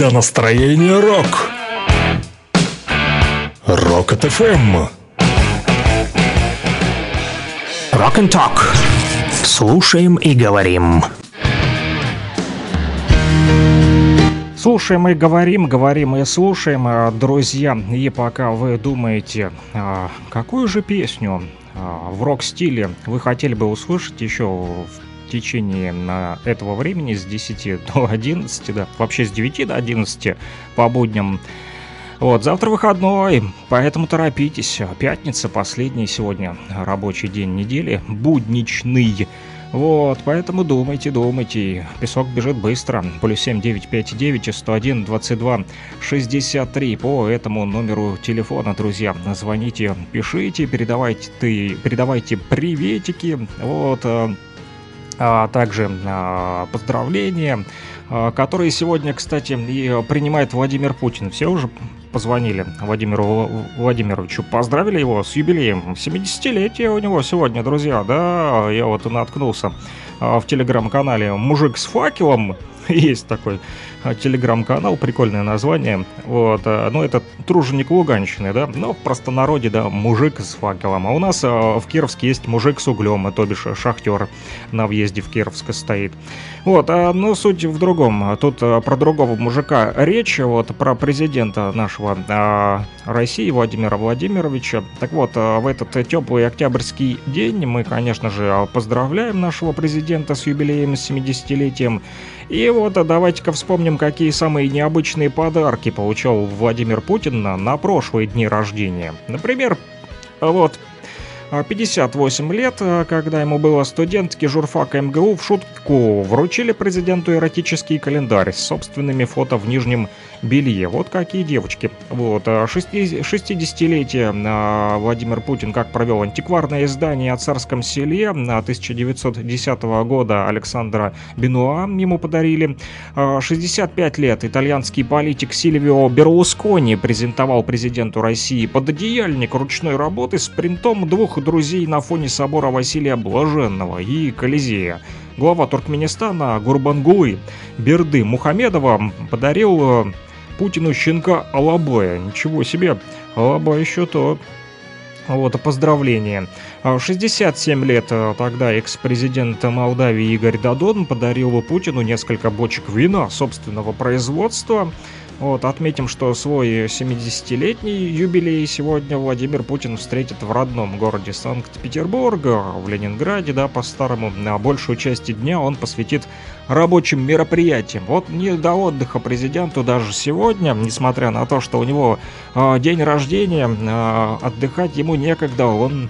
Когда настроение рок. Рок от ФМ. Rock and Talk. Слушаем и говорим. Слушаем и говорим, говорим и слушаем, а, друзья. И пока вы думаете, а, какую же песню а, в рок-стиле вы хотели бы услышать еще в течение этого времени с 10 до 11, да, вообще с 9 до 11 по будням. Вот, завтра выходной, поэтому торопитесь. Пятница, последний сегодня рабочий день недели, будничный. Вот, поэтому думайте, думайте. Песок бежит быстро. Плюс 7 959 101 22 63 по этому номеру телефона, друзья. Звоните, пишите, передавайте, ты, передавайте приветики. Вот, а, также а, поздравления, а, которые сегодня, кстати, и принимает Владимир Путин. Все уже позвонили Владимиру Владимировичу, поздравили его с юбилеем. 70-летие у него сегодня, друзья, да, я вот наткнулся а, в телеграм-канале «Мужик с факелом», есть такой а, телеграм-канал, прикольное название. Вот, а, ну, это труженик Луганщины, да, но в простонародье, да, мужик с факелом. А у нас а, в Кировске есть мужик с углем, то бишь шахтер на въезде в Кировск стоит. Вот, но суть в другом. Тут про другого мужика речь, вот, про президента нашего России Владимира Владимировича. Так вот, в этот теплый октябрьский день мы, конечно же, поздравляем нашего президента с юбилеем, с 70-летием. И вот а, давайте-ка вспомним, какие самые необычные подарки получал Владимир Путин на, на прошлые дни рождения. Например, вот а, 58 лет, а, когда ему было студентки журфака МГУ в шутку вручили президенту эротический календарь с собственными фото в нижнем белье. Вот какие девочки. Вот. а, шести- 60-летие а, Владимир Путин как провел антикварное издание о царском селе на 1910 года Александра Бенуа ему подарили. А, 65 лет итальянский политик Сильвио Берлускони презентовал президенту России пододеяльник ручной работы с принтом двух друзей на фоне собора Василия Блаженного и Колизея. Глава Туркменистана Гурбангулы Берды Мухамедова подарил Путину щенка Алабая. Ничего себе, Алабай еще то. Вот, поздравление. А, 67 лет э, тогда экс-президент Молдавии Игорь Дадон подарил Путину несколько бочек вина собственного производства. Вот, отметим, что свой 70-летний юбилей сегодня Владимир Путин встретит в родном городе Санкт-Петербург, в Ленинграде, да, по-старому. На большую часть дня он посвятит рабочим мероприятиям. Вот не до отдыха президенту даже сегодня, несмотря на то, что у него э, день рождения, э, отдыхать ему некогда, он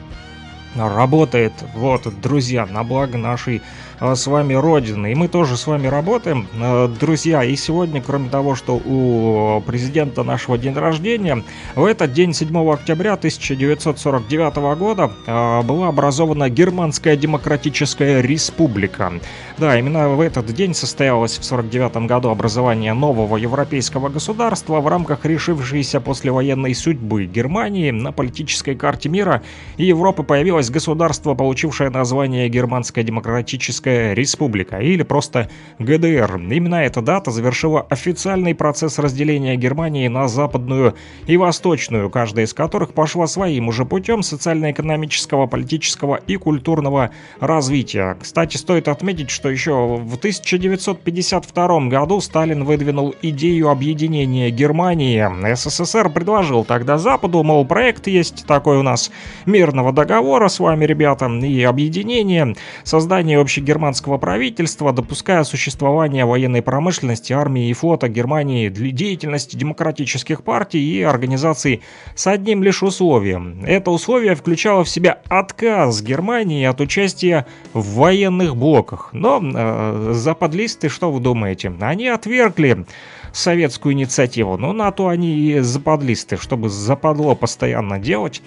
работает, вот, друзья, на благо нашей с вами Родины. И мы тоже с вами работаем, э, друзья. И сегодня, кроме того, что у президента нашего день рождения, в этот день, 7 октября 1949 года, э, была образована Германская Демократическая Республика. Да, именно в этот день состоялось в 49 году образование нового европейского государства в рамках решившейся послевоенной судьбы Германии на политической карте мира и Европы появилось государство, получившее название Германская Демократическая Республика или просто ГДР. Именно эта дата завершила официальный процесс разделения Германии на западную и восточную, каждая из которых пошла своим уже путем социально-экономического, политического и культурного развития. Кстати, стоит отметить, что еще в 1952 году Сталин выдвинул идею объединения Германии. СССР предложил тогда Западу, мол, проект есть такой у нас мирного договора с вами, ребята, и объединение, создание общегерманского правительства, допуская существование военной промышленности, армии и флота Германии для деятельности демократических партий и организаций с одним лишь условием. Это условие включало в себя отказ Германии от участия в военных блоках. Но э, западлисты, что вы думаете? Они отвергли советскую инициативу. Ну, на то они и западлисты, чтобы западло постоянно делать.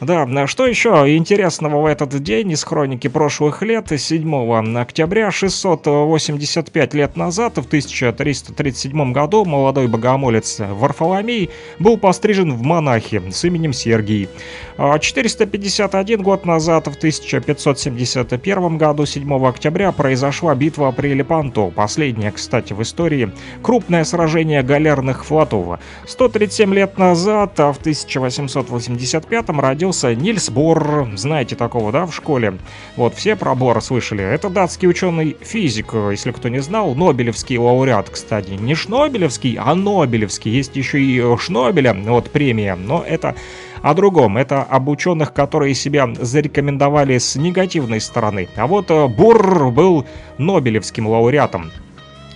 Да, что еще интересного в этот день из хроники прошлых лет, 7 октября 685 лет назад, в 1337 году, молодой богомолец Варфоломей был пострижен в монахи с именем Сергий. 451 год назад, в 1571 году, 7 октября, произошла битва при Лепанто, последняя, кстати, в истории, крупное сражение галерных флотов. 137 лет назад, в 1885 родился Нильс Бор, знаете такого, да, в школе? Вот, все про Бора слышали. Это датский ученый-физик, если кто не знал, Нобелевский лауреат, кстати. Не Шнобелевский, а Нобелевский. Есть еще и Шнобеля, вот премия, но это о другом. Это об ученых, которые себя зарекомендовали с негативной стороны. А вот э, Бурр был Нобелевским лауреатом.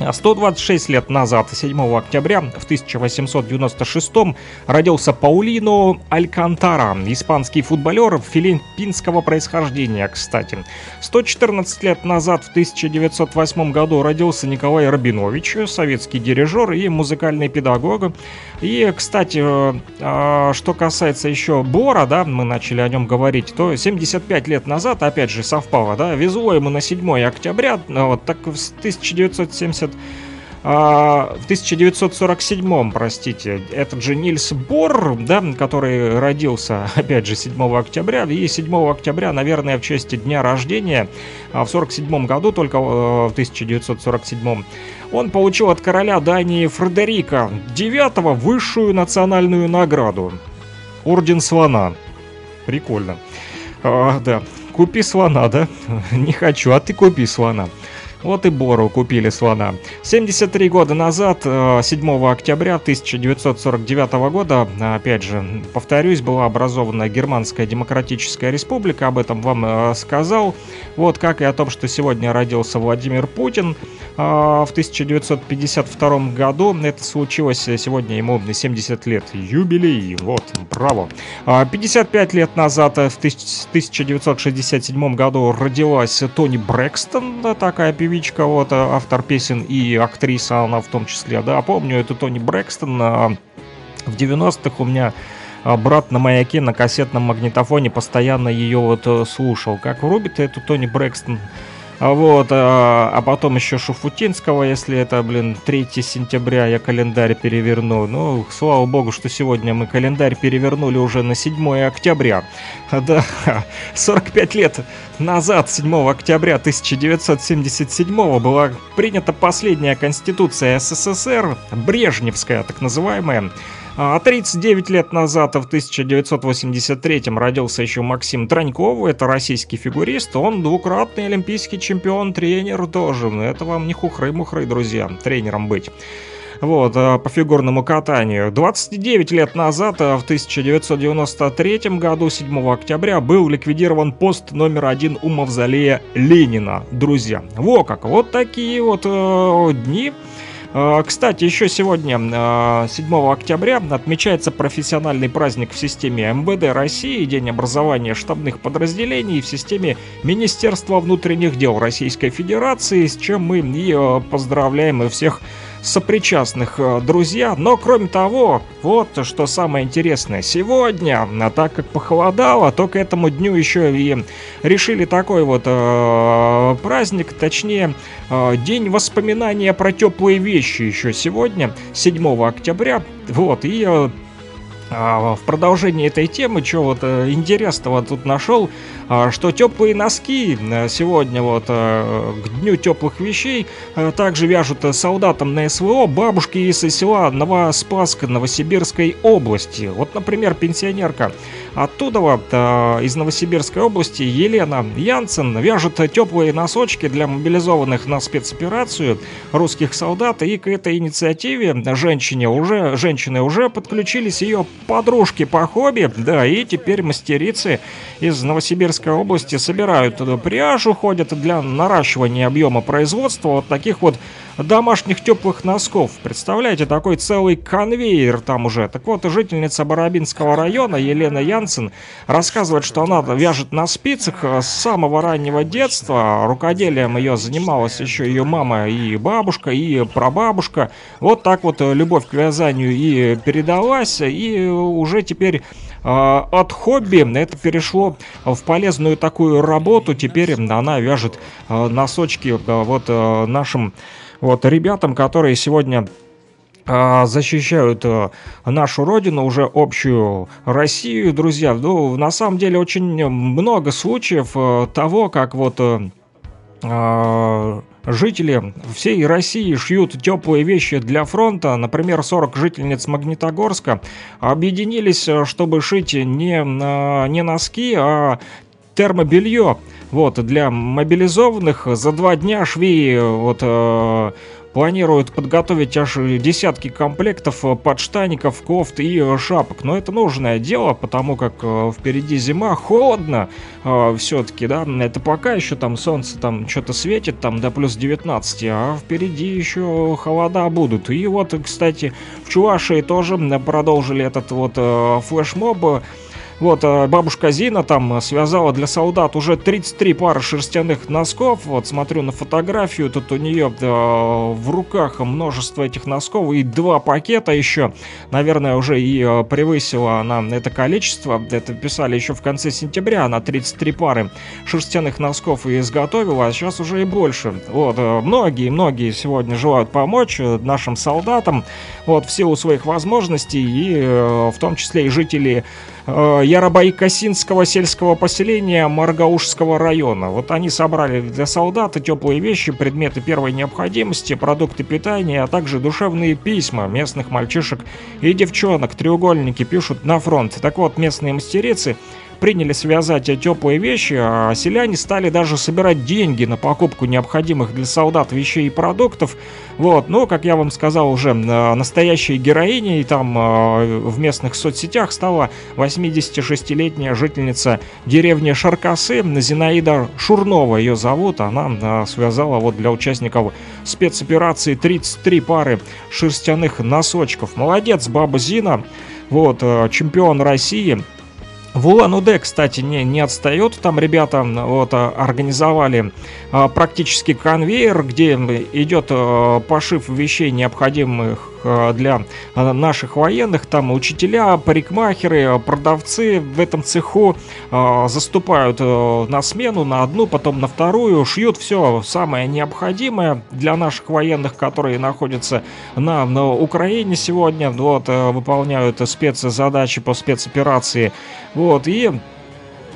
126 лет назад, 7 октября в 1896 родился Паулино Алькантара, испанский футболер филиппинского происхождения, кстати. 114 лет назад, в 1908 году, родился Николай Рабинович, советский дирижер и музыкальный педагог. И, кстати, э, что касается еще Бора, да, мы начали о нем говорить, то 75 лет назад, опять же, совпало, да, везло ему на 7 октября, вот так в 1970 а, в 1947, простите, этот же Нильс Бор, да, который родился, опять же, 7 октября, и 7 октября, наверное, в честь дня рождения, а в 47 году, только э, в 1947, он получил от короля Дании Фредерика IX высшую национальную награду. Орден Слона. Прикольно. А, да, купи слона, да? Не хочу, а ты купи слона. Вот и Бору купили слона. 73 года назад, 7 э, октября 1949 года, опять же, повторюсь, была образована Германская Демократическая Республика, об этом вам э, сказал. Вот как и о том, что сегодня родился Владимир Путин. В 1952 году это случилось, сегодня ему 70 лет юбилей, вот, браво. 55 а, лет назад, в 1967 году родилась Тони Брэкстон, такая певичка, вот, автор песен и актриса она в том числе, да, помню эту Тони Брэкстон, а, в 90-х у меня брат на маяке на кассетном магнитофоне постоянно ее вот э, слушал. Как врубит эту Тони Брэкстон а вот, а, а потом еще Шуфутинского, если это, блин, 3 сентября я календарь переверну. Ну, слава богу, что сегодня мы календарь перевернули уже на 7 октября. Да, 45 лет назад, 7 октября 1977 была принята последняя конституция СССР, Брежневская так называемая, а 39 лет назад, в 1983-м, родился еще Максим Траньков, это российский фигурист, он двукратный олимпийский чемпион, тренер тоже. Это вам не хухры-мухры, друзья, тренером быть вот, а, по фигурному катанию. 29 лет назад, а, в 1993 году, 7 октября, был ликвидирован пост номер один у мавзолея Ленина, друзья. Во как, вот такие вот э, дни а, кстати, еще сегодня, 7 а, октября, отмечается профессиональный праздник в системе МВД России, День образования штабных подразделений в системе Министерства внутренних дел Российской Федерации, с чем мы и а, поздравляем всех сопричастных э, друзья. Но кроме того, вот что самое интересное. Сегодня, а так как похолодало, то к этому дню еще и решили такой вот э, праздник, точнее, э, день воспоминания про теплые вещи еще сегодня, 7 октября. Вот, и э, в продолжении этой темы, что вот э, интересного тут нашел, а, что теплые носки э, сегодня вот э, к дню теплых вещей также вяжут солдатам на СВО бабушки из села Новоспаска Новосибирской области. Вот, например, пенсионерка оттуда вот из Новосибирской области Елена Янсен вяжет теплые носочки для мобилизованных на спецоперацию русских солдат. И к этой инициативе женщине уже, женщины уже подключились ее подружки по хобби, да, и теперь мастерицы из Новосибирской области собирают пряжу, ходят для наращивания объема производства вот таких вот домашних теплых носков. Представляете, такой целый конвейер там уже. Так вот, жительница Барабинского района Елена Янсен рассказывает, что она вяжет на спицах с самого раннего детства. Рукоделием ее занималась еще ее мама и бабушка, и прабабушка. Вот так вот любовь к вязанию и передалась, и уже теперь а, от хобби это перешло в полезную такую работу. Теперь она вяжет носочки вот нашим вот ребятам, которые сегодня защищают нашу родину, уже общую Россию, друзья. Ну, на самом деле очень много случаев того, как вот Жители всей России шьют теплые вещи для фронта. Например, 40 жительниц Магнитогорска объединились, чтобы шить не, не носки, а термобелье. Вот, для мобилизованных за два дня швеи вот, э, планируют подготовить аж десятки комплектов э, подштаников, кофт и э, шапок. Но это нужное дело, потому как э, впереди зима, холодно все-таки, да. Это пока еще там солнце там что-то светит, там до плюс 19, а впереди еще холода будут. И вот, кстати, в Чувашии тоже продолжили этот вот флешмоб вот, э, бабушка Зина там связала для солдат уже 33 пары шерстяных носков. Вот, смотрю на фотографию, тут у нее да, в руках множество этих носков и два пакета еще. Наверное, уже и э, превысила она это количество. Это писали еще в конце сентября. Она 33 пары шерстяных носков и изготовила, а сейчас уже и больше. Вот, многие-многие э, сегодня желают помочь нашим солдатам, вот, в силу своих возможностей, и в том числе и жители э, Яробайкосинского сельского поселения Маргаушского района. Вот они собрали для солдат теплые вещи, предметы первой необходимости, продукты питания, а также душевные письма местных мальчишек и девчонок. Треугольники пишут на фронт. Так вот, местные мастерицы приняли связать теплые вещи, а селяне стали даже собирать деньги на покупку необходимых для солдат вещей и продуктов. Вот, ну, как я вам сказал уже, настоящей героиней там в местных соцсетях стала 86-летняя жительница деревни Шаркасы Зинаида Шурнова, ее зовут. Она связала вот для участников спецоперации 33 пары шерстяных носочков. Молодец, баба Зина. Вот, чемпион России, в Улан-Удэ, кстати, не, не отстает. Там ребята вот, организовали а, практически конвейер, где идет а, пошив вещей, необходимых а, для а, наших военных. Там учителя, парикмахеры, продавцы в этом цеху заступают на смену, на одну, потом на вторую, шьют все самое необходимое для наших военных, которые находятся на, на Украине сегодня, вот, выполняют спецзадачи по спецоперации. Вот, и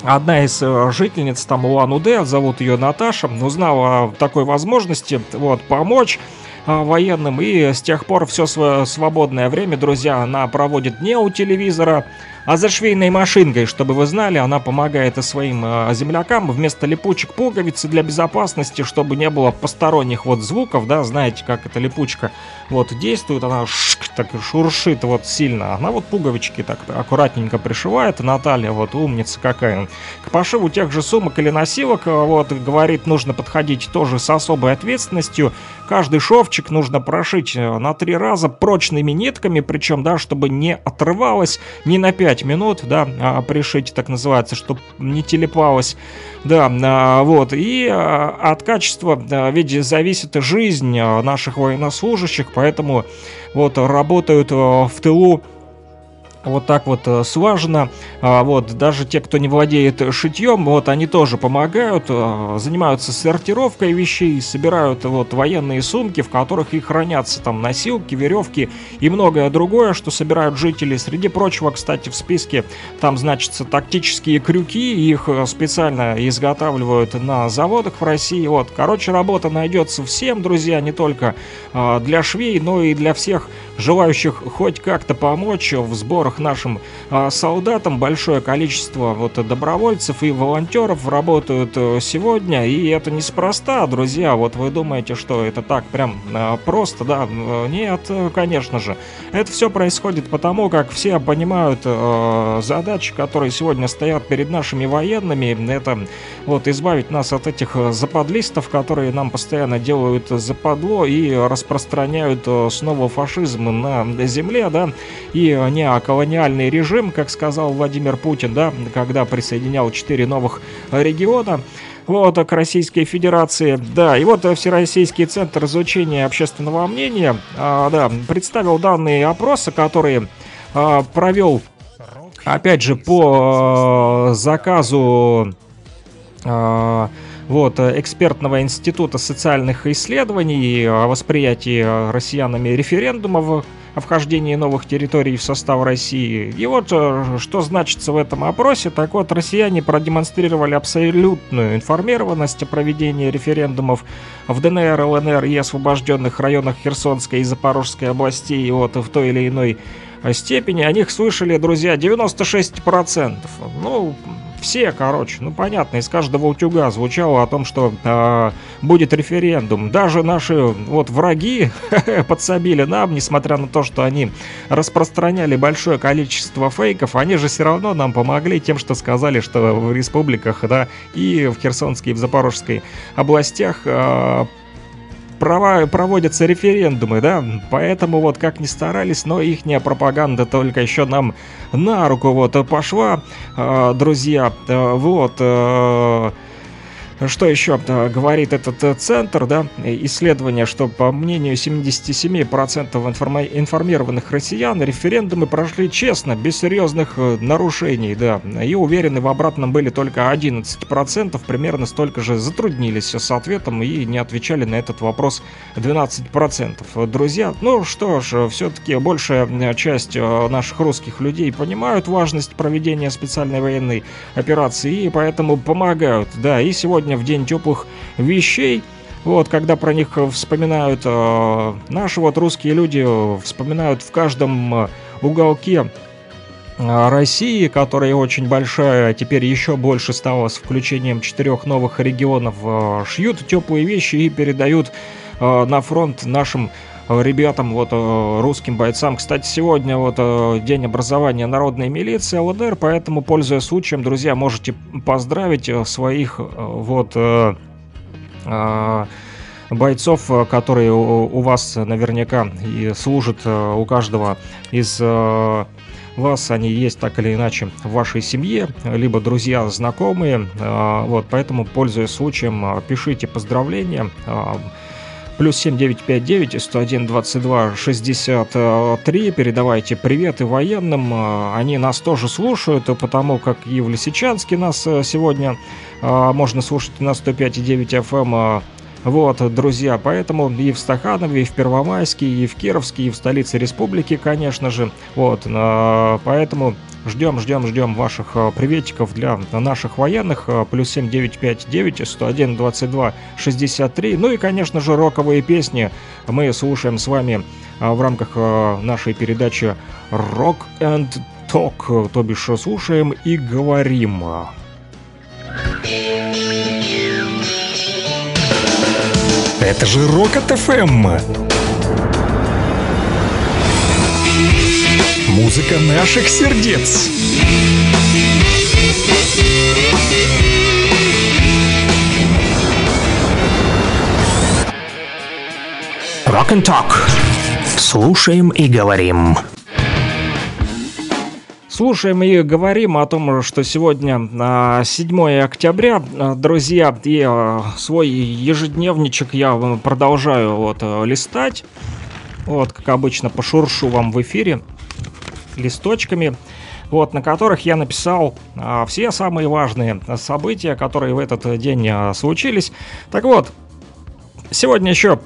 одна из э, жительниц там Улан-Удэ, зовут ее Наташа, узнала о такой возможности, вот, помочь э, военным, и с тех пор все свое свободное время, друзья, она проводит не у телевизора, а за швейной машинкой, чтобы вы знали, она помогает и своим э, землякам. Вместо липучек пуговицы для безопасности, чтобы не было посторонних вот звуков, да, знаете, как эта липучка вот действует, она шк, так шуршит вот сильно, она вот пуговички так аккуратненько пришивает, Наталья вот умница какая. К пошиву тех же сумок или носилок, э, вот, говорит, нужно подходить тоже с особой ответственностью, каждый шовчик нужно прошить э, на три раза прочными нитками, причем, да, чтобы не отрывалось ни на 5 минут, да, а пришить, так называется, чтобы не телепалось, да, а, вот, и а, от качества, ведь зависит жизнь наших военнослужащих, поэтому вот работают в тылу вот так вот э, слаженно. А, вот, даже те, кто не владеет шитьем, вот, они тоже помогают, э, занимаются сортировкой вещей, собирают вот военные сумки, в которых и хранятся там носилки, веревки и многое другое, что собирают жители. Среди прочего, кстати, в списке там значатся тактические крюки, их э, специально изготавливают на заводах в России. Вот, короче, работа найдется всем, друзья, не только для швей, но и для всех желающих хоть как-то помочь в сборах нашим а, солдатам. Большое количество вот добровольцев и волонтеров работают э, сегодня, и это неспроста, друзья. Вот вы думаете, что это так прям а, просто, да? Нет, конечно же. Это все происходит потому, как все понимают э, задачи, которые сегодня стоят перед нашими военными. Это вот избавить нас от этих западлистов, которые нам постоянно делают западло и распространяют э, снова фашизм на земле, да, и неоколониальный режим, как сказал Владимир Путин, да, когда присоединял четыре новых региона вот, к Российской Федерации. Да, и вот Всероссийский центр изучения общественного мнения, а, да, представил данные опроса, которые а, провел, опять же, по а, заказу а, вот, э, экспертного института социальных исследований о восприятии россиянами референдумов о вхождении новых территорий в состав России. И вот э, что значится в этом опросе. Так вот, россияне продемонстрировали абсолютную информированность о проведении референдумов в ДНР, ЛНР и освобожденных районах Херсонской и Запорожской областей вот, в той или иной степени. О них слышали, друзья, 96%. Ну, все, короче, ну понятно, из каждого утюга звучало о том, что э, будет референдум. Даже наши вот враги подсобили нам, несмотря на то, что они распространяли большое количество фейков, они же все равно нам помогли тем, что сказали, что в республиках, да, и в Херсонской, и в Запорожской областях э, права, проводятся референдумы, да, поэтому вот как ни старались, но ихняя пропаганда только еще нам на руку вот пошла, э, друзья, э, вот, э, что еще говорит этот э, центр, да, исследование, что по мнению 77% информа- информированных россиян референдумы прошли честно, без серьезных э, нарушений, да, и уверены в обратном были только 11%, примерно столько же затруднились с ответом и не отвечали на этот вопрос 12%. Друзья, ну что ж, все-таки большая э, часть наших русских людей понимают важность проведения специальной военной операции и поэтому помогают, да, и сегодня сегодня в день теплых вещей. Вот, когда про них вспоминают э, наши вот русские люди, вспоминают в каждом э, уголке э, России, которая очень большая, а теперь еще больше стала с включением четырех новых регионов, э, шьют теплые вещи и передают э, на фронт нашим ребятам, вот русским бойцам. Кстати, сегодня вот день образования народной милиции ЛДР, поэтому, пользуясь случаем, друзья, можете поздравить своих вот бойцов, которые у вас наверняка и служат у каждого из вас они есть так или иначе в вашей семье, либо друзья, знакомые. Вот, поэтому, пользуясь случаем, пишите поздравления плюс 7959 101 22 63. Передавайте приветы военным. А, они нас тоже слушают, потому как и в Лисичанске нас э, сегодня а, можно слушать на 105,9 FM. Вот, друзья, поэтому и в Стаханове, и в Первомайске, и в Кировске, и в столице республики, конечно же. Вот, а, поэтому Ждем, ждем, ждем ваших э, приветиков для наших военных. Э, плюс 7959 101 22 63. Ну и, конечно же, роковые песни мы слушаем с вами э, в рамках нашей передачи Rock and Talk. То бишь слушаем и говорим. Это же Rocket FM! Музыка наших сердец. Rock and Talk. Слушаем и говорим. Слушаем и говорим о том, что сегодня 7 а, октября, а, друзья, и а, свой ежедневничек я продолжаю вот листать. Вот, как обычно, пошуршу вам в эфире листочками, вот, на которых я написал а, все самые важные события, которые в этот день а, случились. Так вот, сегодня еще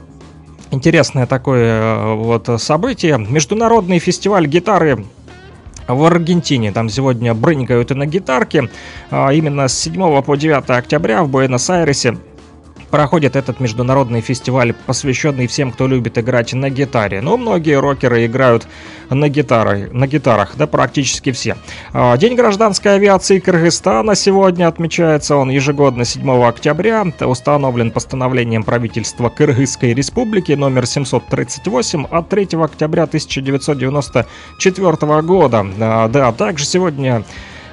интересное такое а, вот событие. Международный фестиваль гитары в Аргентине. Там сегодня брынкают и на гитарке. А, именно с 7 по 9 октября в Буэнос-Айресе проходит этот международный фестиваль, посвященный всем, кто любит играть на гитаре. Ну, многие рокеры играют на, гитары, на гитарах, да, практически все. А, День гражданской авиации Кыргызстана сегодня отмечается. Он ежегодно 7 октября. Установлен постановлением правительства Кыргызской республики номер 738 от 3 октября 1994 года. А, Да, также сегодня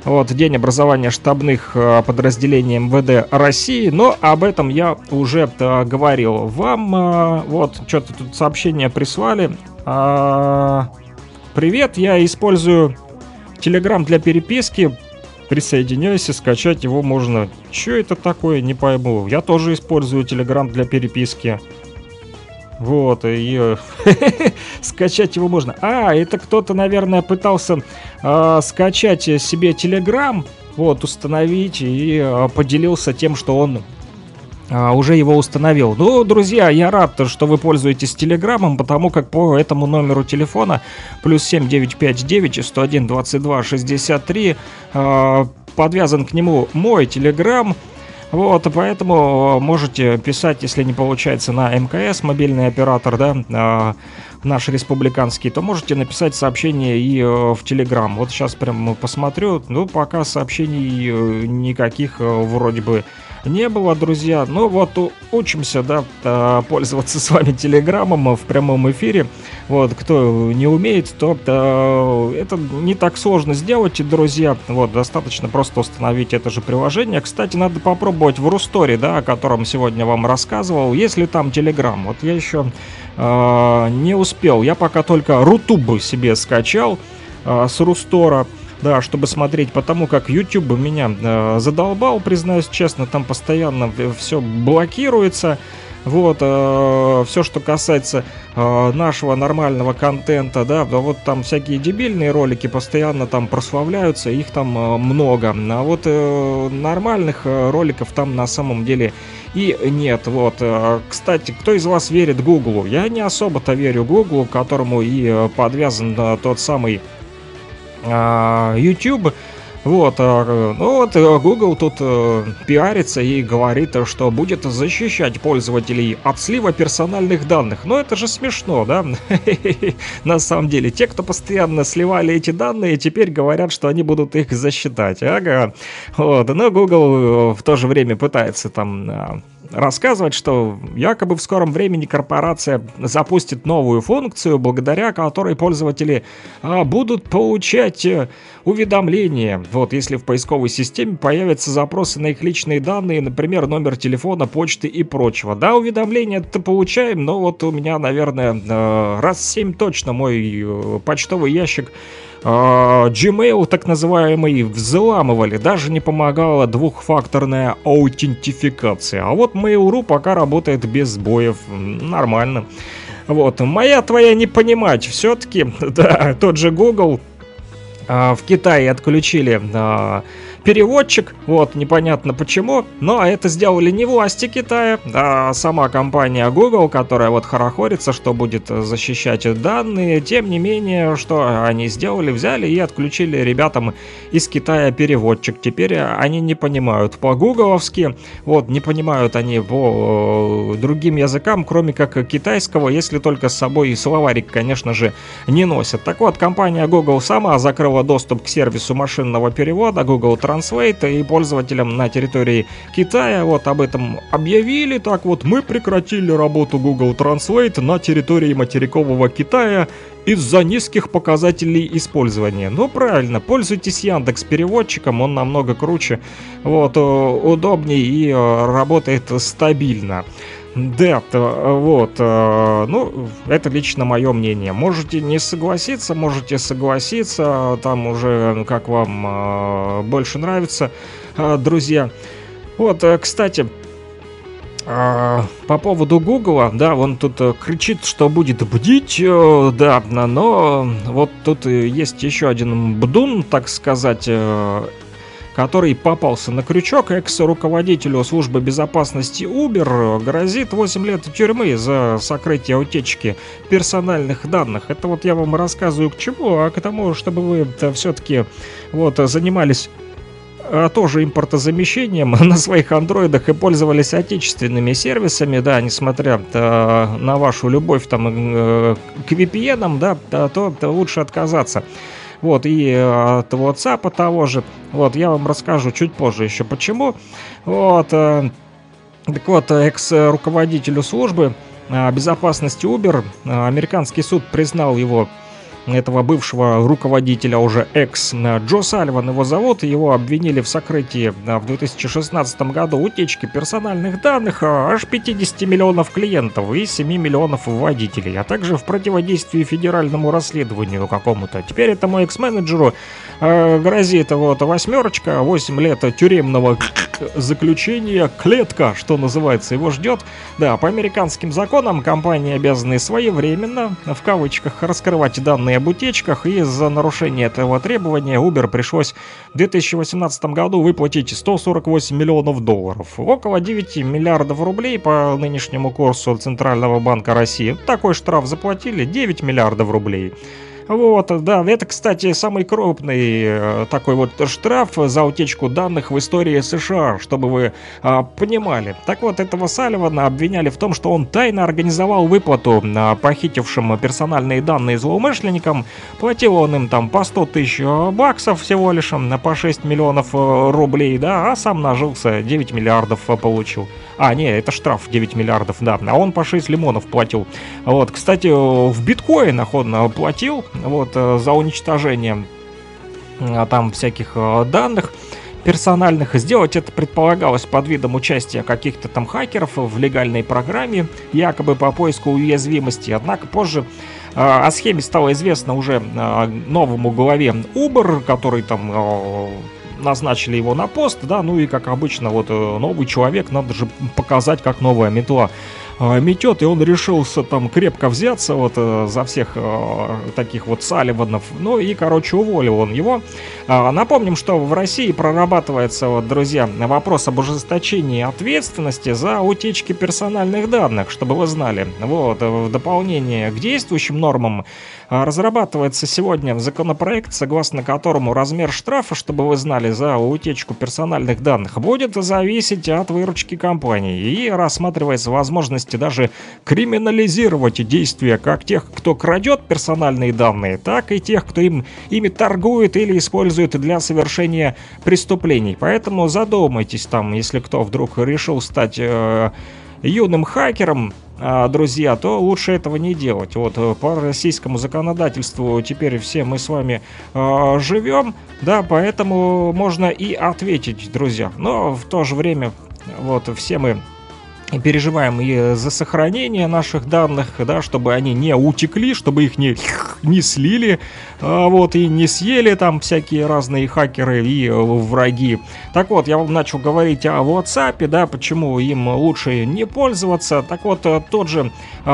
вот, День образования штабных э, подразделений МВД России, но об этом я уже э, говорил. Вам э, вот что-то тут сообщение прислали. А, Привет, я использую Telegram для переписки. Присоединяйся, скачать его можно. Что это такое, не пойму. Я тоже использую Telegram для переписки. Вот, и э, скачать его можно. А, это кто-то, наверное, пытался э, скачать себе Telegram, вот, установить и э, поделился тем, что он а, уже его установил. Ну, друзья, я рад, что вы пользуетесь Телеграмом, потому как по этому номеру телефона плюс 7959 101 22 63 э, подвязан к нему мой Телеграм. Вот, поэтому можете писать, если не получается на МКС, мобильный оператор, да, э, наш республиканский, то можете написать сообщение и э, в Телеграм. Вот сейчас прям посмотрю, ну, пока сообщений э, никаких э, вроде бы не было, друзья. Ну вот учимся, да, э, пользоваться с вами Телеграмом в прямом эфире. Вот, кто не умеет, то э, это не так сложно сделать, друзья. Вот, достаточно просто установить это же приложение. Кстати, надо попробовать в Русторе, да, о котором сегодня вам рассказывал. Если там Телеграм, вот я еще э, не успел. Я пока только Рутуб себе скачал э, с Рустора. Да, чтобы смотреть, потому как YouTube меня э, задолбал, признаюсь честно, там постоянно все блокируется. Вот, все, что касается э, нашего нормального контента, да, вот там всякие дебильные ролики постоянно там прославляются, их там э, много. А вот э, нормальных э, роликов там на самом деле и нет. Вот, э, кстати, кто из вас верит Гуглу? Я не особо-то верю Гуглу, которому и э, подвязан э, тот самый YouTube. Вот, а, ну вот э, Google тут э, пиарится и говорит, что будет защищать пользователей от слива персональных данных. Но это же смешно, да? На самом деле, те, кто постоянно сливали эти данные, теперь говорят, что они будут их засчитать. Ага. Вот, но Google э, в то же время пытается там а, рассказывать, что якобы в скором времени корпорация запустит новую функцию, благодаря которой пользователи а, будут получать э, уведомления. Вот, если в поисковой системе появятся запросы на их личные данные, например, номер телефона, почты и прочего. Да, уведомления это получаем, но вот у меня, наверное, э, раз семь точно мой э, почтовый ящик Gmail, так называемый, взламывали, даже не помогала двухфакторная аутентификация. А вот Mail.ru пока работает без сбоев, нормально. Вот, моя твоя не понимать, все-таки, да, тот же Google а, в Китае отключили а, переводчик, вот, непонятно почему, но это сделали не власти Китая, а сама компания Google, которая вот хорохорится, что будет защищать данные, тем не менее, что они сделали, взяли и отключили ребятам из Китая переводчик, теперь они не понимают по-гугловски, вот, не понимают они по э, другим языкам, кроме как китайского, если только с собой словарик, конечно же, не носят. Так вот, компания Google сама закрыла доступ к сервису машинного перевода. Google Translate, и пользователям на территории Китая вот об этом объявили. Так вот, мы прекратили работу Google Translate на территории материкового Китая из-за низких показателей использования. Ну, правильно, пользуйтесь Яндекс переводчиком, он намного круче, вот, э, удобнее и э, работает стабильно. Да, то, вот, э, ну, это лично мое мнение. Можете не согласиться, можете согласиться, там уже, ну, как вам э, больше нравится, э, друзья. Вот, э, кстати, э, по поводу Гугла, да, он тут э, кричит, что будет бдить, э, да, но вот тут э, есть еще один бдун, так сказать, э, который попался на крючок экс-руководителю службы безопасности Uber, грозит 8 лет тюрьмы за сокрытие утечки персональных данных. Это вот я вам рассказываю к чему, а к тому, чтобы вы все-таки вот занимались э, тоже импортозамещением на своих андроидах и пользовались отечественными сервисами, да, несмотря э, на вашу любовь там э, к VPN, да, то лучше отказаться. Вот, и от WhatsApp того же. Вот, я вам расскажу чуть позже еще почему. Вот, так вот, экс-руководителю службы безопасности Uber, американский суд признал его этого бывшего руководителя, уже экс Джо Сальван его зовут, его обвинили в сокрытии в 2016 году утечки персональных данных аж 50 миллионов клиентов и 7 миллионов водителей, а также в противодействии федеральному расследованию какому-то. Теперь этому экс-менеджеру э, грозит вот восьмерочка, 8 лет тюремного заключения, клетка, что называется, его ждет. Да, по американским законам компании обязаны своевременно, в кавычках, раскрывать данные об утечках, и за нарушение этого требования Uber пришлось в 2018 году выплатить 148 миллионов долларов. Около 9 миллиардов рублей по нынешнему курсу Центрального банка России. Такой штраф заплатили 9 миллиардов рублей. Вот, да, это, кстати, самый крупный э, такой вот штраф за утечку данных в истории США, чтобы вы а, понимали. Так вот, этого Салливана обвиняли в том, что он тайно организовал выплату а, похитившим персональные данные злоумышленникам. Платил он им там по 100 тысяч баксов всего лишь, по 6 миллионов э, рублей, да, а сам нажился, 9 миллиардов получил. А, не, это штраф 9 миллиардов, да, а он по 6 лимонов платил. Вот, кстати, в биткоинах он платил, вот, э, за уничтожение э, там всяких э, данных персональных. Сделать это предполагалось под видом участия каких-то там хакеров в легальной программе, якобы по поиску уязвимости. Однако позже о схеме стало известно уже новому главе Uber, который там назначили его на пост, да, ну и как обычно, вот новый человек, надо же показать, как новая метла э, метет, и он решился там крепко взяться вот э, за всех э, таких вот Салливанов, ну и, короче, уволил он его. Э, напомним, что в России прорабатывается, вот, друзья, вопрос об ужесточении ответственности за утечки персональных данных, чтобы вы знали. Вот, в дополнение к действующим нормам разрабатывается сегодня законопроект, согласно которому размер штрафа, чтобы вы знали, за утечку персональных данных будет зависеть от выручки компании и рассматривается возможность даже криминализировать действия как тех, кто крадет персональные данные, так и тех, кто им, ими торгует или использует для совершения преступлений. Поэтому задумайтесь там, если кто вдруг решил стать э, юным хакером, друзья, то лучше этого не делать. Вот э, по российскому законодательству теперь все мы с вами э, живем, да, поэтому можно и ответить, друзья. Но в то же время вот все мы переживаем и за сохранение наших данных, да, чтобы они не утекли, чтобы их не, не слили, а, вот, и не съели там всякие разные хакеры и враги. Так вот, я вам начал говорить о WhatsApp, да, почему им лучше не пользоваться. Так вот, тот же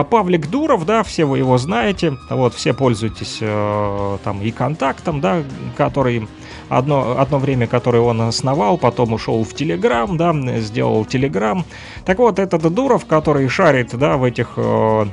Павлик Дуров, да, все вы его знаете, вот, все пользуетесь э, там и контактом, да, который одно, одно время, которое он основал, потом ушел в Телеграм, да, сделал Телеграм. Так вот, этот Дуров, который шарит, да, в этих э,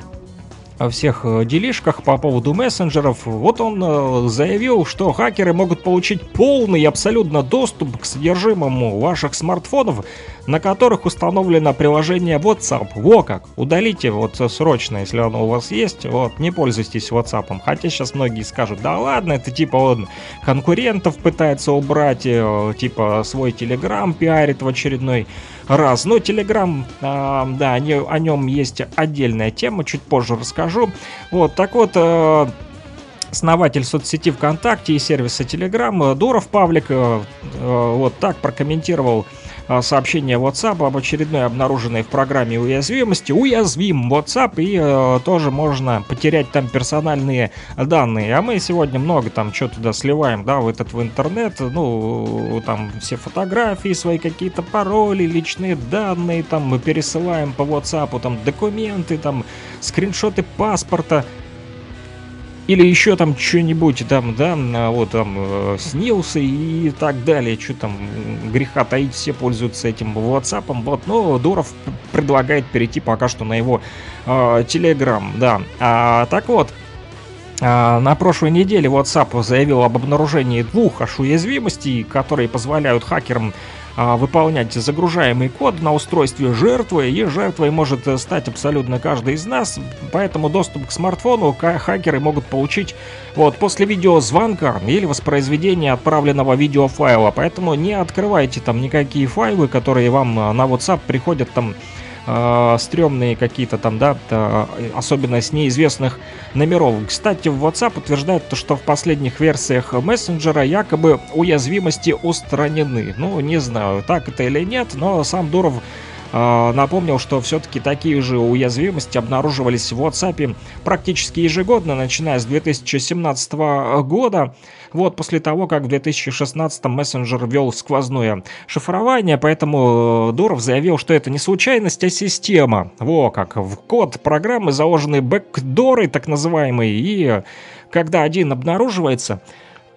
о всех э, делишках по поводу мессенджеров, вот он э, заявил, что хакеры могут получить полный и абсолютно доступ к содержимому ваших смартфонов, на которых установлено приложение WhatsApp. Во как! Удалите вот срочно, если оно у вас есть, вот, не пользуйтесь WhatsApp. Хотя сейчас многие скажут, да ладно, это типа он конкурентов пытается убрать, э, типа свой Telegram пиарит в очередной раз. Но Telegram, э, да, они, о нем есть отдельная тема, чуть позже расскажу. Вот, так вот, э, основатель соцсети ВКонтакте и сервиса Telegram Дуров Павлик э, э, вот так прокомментировал а, сообщение WhatsApp об очередной обнаруженной в программе уязвимости. Уязвим WhatsApp и э, тоже можно потерять там персональные данные. А мы сегодня много там что туда сливаем, да, в этот в интернет. Ну, там все фотографии свои, какие-то пароли, личные данные там мы пересылаем по WhatsApp, там документы, там скриншоты паспорта или еще там что-нибудь там, да, а вот там э, снился и так далее, что там греха таить, все пользуются этим WhatsApp, вот, но Дуров предлагает перейти пока что на его э, Telegram, да. А, так вот, А, На прошлой неделе WhatsApp заявил об обнаружении двух аж уязвимостей, которые позволяют хакерам выполнять загружаемый код на устройстве жертвы, и жертвой может э, стать абсолютно каждый из нас, поэтому доступ к смартфону хакеры могут получить вот после видеозвонка или воспроизведения отправленного видеофайла, поэтому не открывайте там никакие файлы, которые вам э, на WhatsApp приходят там э, стрёмные какие-то там, да, особенно с неизвестных номеров. Кстати, в WhatsApp утверждают, то, что в последних версиях мессенджера якобы уязвимости устранены. Ну, не знаю, так это или нет, но сам Дуров э, напомнил, что все-таки такие же уязвимости обнаруживались в WhatsApp практически ежегодно, начиная с 2017 года. Вот после того, как в 2016 мессенджер ввел сквозное шифрование, поэтому э, Дуров заявил, что это не случайность, а система. Во как, в код программы заложены бэкдоры, так называемые, и когда один обнаруживается,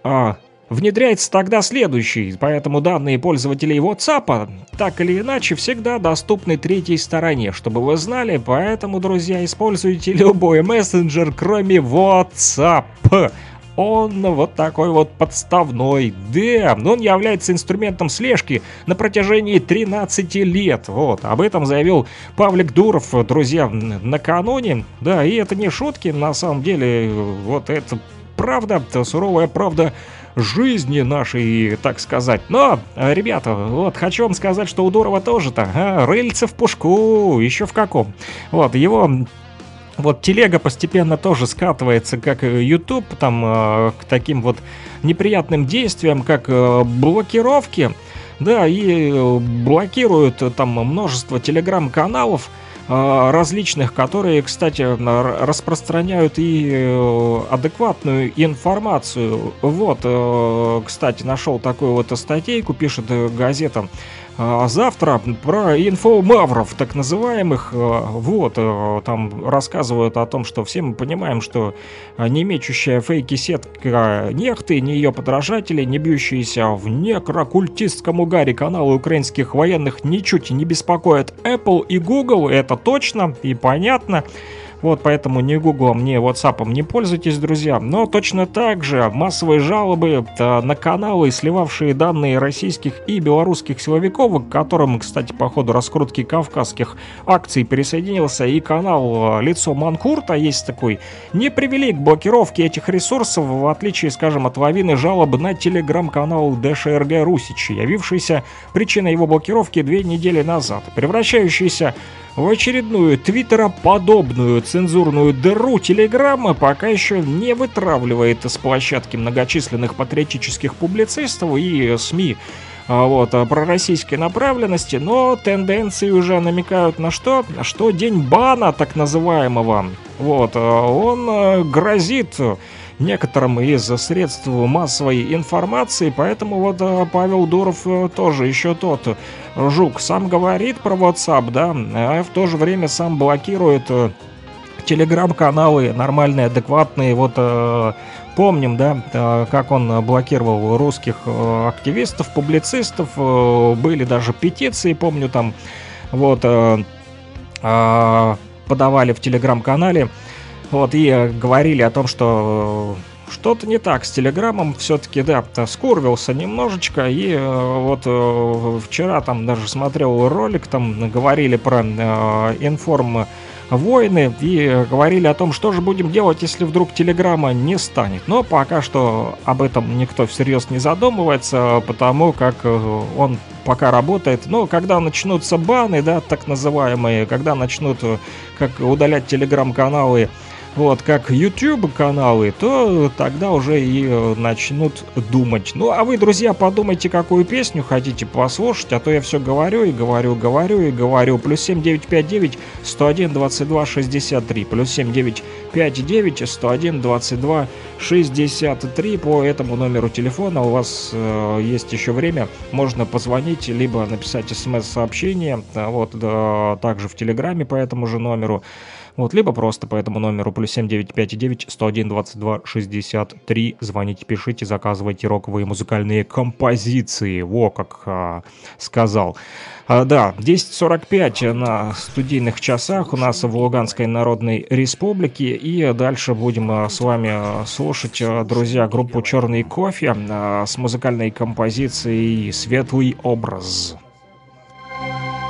а, внедряется тогда следующий, поэтому данные пользователей WhatsApp так или иначе всегда доступны третьей стороне, чтобы вы знали, поэтому, друзья, используйте любой мессенджер, кроме WhatsApp. Он вот такой вот подставной. Да, но он является инструментом слежки на протяжении 13 лет. Вот, об этом заявил Павлик Дуров, друзья, накануне. Да, и это не шутки, на самом деле, вот это правда, это суровая правда жизни нашей, так сказать. Но, ребята, вот хочу вам сказать, что у Дурова тоже-то а, рыльце в пушку, еще в каком. Вот, его вот телега постепенно тоже скатывается, как YouTube, там, э, к таким вот неприятным действиям, как э, блокировки, да, и э, блокируют там множество телеграм-каналов, различных, которые, кстати, распространяют и адекватную информацию. Вот, кстати, нашел такую вот статейку, пишет газета а, завтра про инфомавров, так называемых. э, Вот, э, там рассказывают о том, что все мы понимаем, что не мечущая фейки сетка нехты, ни ее подражатели, не бьющиеся в некрокультистском угаре каналы украинских военных ничуть не беспокоят Apple и Google, это точно и понятно. Вот поэтому ни Гуглом, ни WhatsApp не пользуйтесь, друзья. Но точно так же массовые жалобы э, на каналы, сливавшие данные российских и белорусских силовиков, к которым, кстати, по ходу раскрутки кавказских акций присоединился и канал э, «Лицо Манкурта», есть такой, не привели к блокировке этих ресурсов, в отличие, скажем, от лавины жалоб на телеграм-канал ДШРГ Русич, явившийся причиной его блокировки две недели назад, превращающийся в очередную твиттероподобную цензурную дыру Телеграмма пока еще не вытравливает с площадки многочисленных патриотических публицистов и СМИ а, вот, а, пророссийской направленности, но тенденции уже намекают на что? Что день бана, так называемого, вот, а, он грозит некоторым из средств массовой информации, поэтому вот а, Павел Дуров э, тоже еще тот э, жук. Сам говорит про WhatsApp, да, а в то же время сам блокирует э, телеграм-каналы нормальные, адекватные. Вот э, помним, да, э, как он блокировал русских э, активистов, публицистов. э, были даже петиции, помню, там вот э, э, подавали в телеграм-канале. Вот, и э, говорили о том, что э, что-то не так с Телеграмом, все-таки, да, скурвился немножечко, и э, вот вчера там даже смотрел ролик, там говорили про информ войны и говорили о том, что же будем делать, если вдруг Телеграма не станет. Но пока что об этом никто всерьез не задумывается, потому как он пока работает. Но когда начнутся баны, да, так называемые, когда начнут как удалять телеграм-каналы, вот, как YouTube каналы, то тогда уже и э, начнут думать. Ну, а вы, друзья, подумайте, какую песню хотите послушать, а то я все говорю и говорю, говорю и говорю. Плюс 7959 101 22 63. Плюс 7959 101 22 63. По этому номеру телефона у вас э, есть еще время. Можно позвонить, либо написать смс-сообщение. Вот, да, также в Телеграме по этому же номеру. Вот, либо просто по этому номеру плюс 7959 101 22 63 звоните, пишите, заказывайте роковые музыкальные композиции. Во, как а, сказал. А, да, 10.45 на студийных часах у нас в Луганской Народной Республике. И дальше будем а, с вами а, слушать, а, друзья, группу «Черный кофе» с музыкальной композицией «Светлый образ». Океан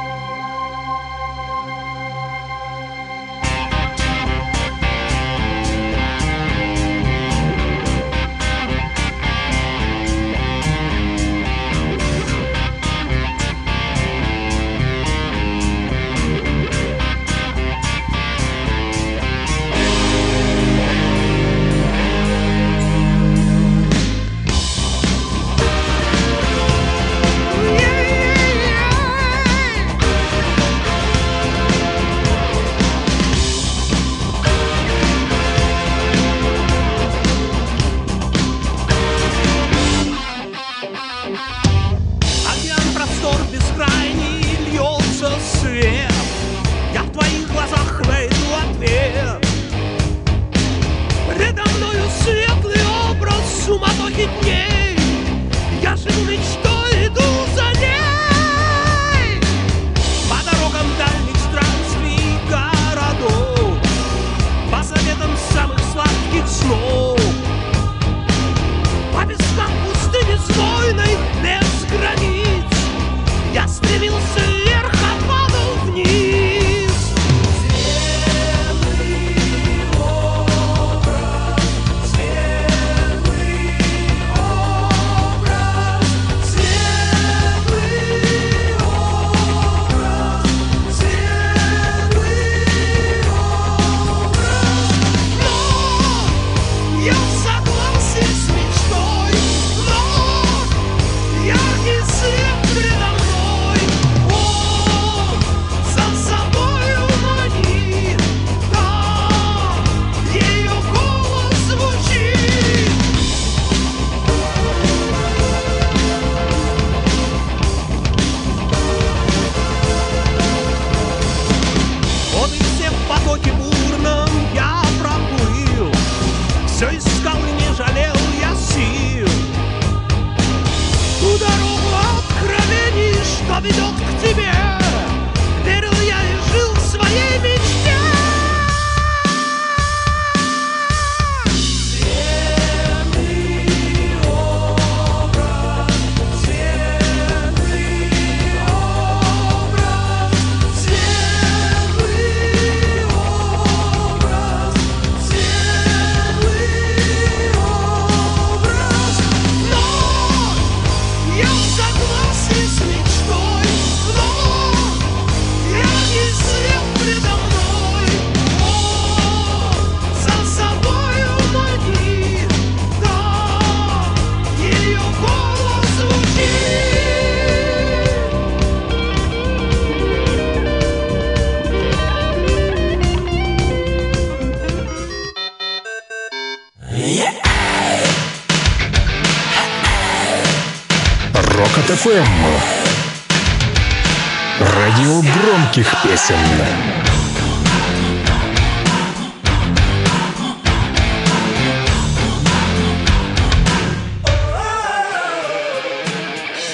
песен.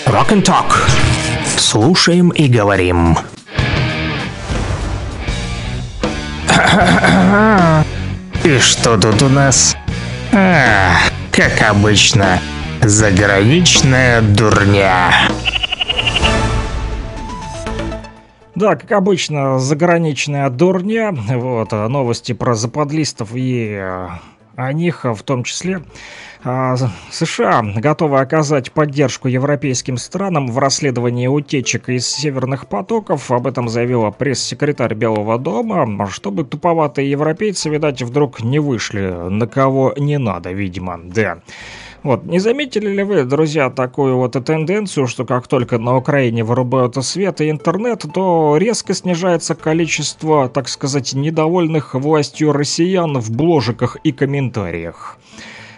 Rock and Talk. Слушаем и говорим. И что тут у нас? А, как обычно, заграничная дурня. Да, как обычно, заграничная дурня. Вот, а, новости про западлистов и э, о них в том числе. А, США готовы оказать поддержку европейским странам в расследовании утечек из северных потоков. Об этом заявила пресс-секретарь Белого дома, чтобы туповатые европейцы, видать, вдруг не вышли на кого не надо, видимо, да. Вот, не заметили ли вы, друзья, такую вот тенденцию, что как только на Украине вырубают свет и интернет, то резко снижается количество, так сказать, недовольных властью россиян в бложиках и комментариях?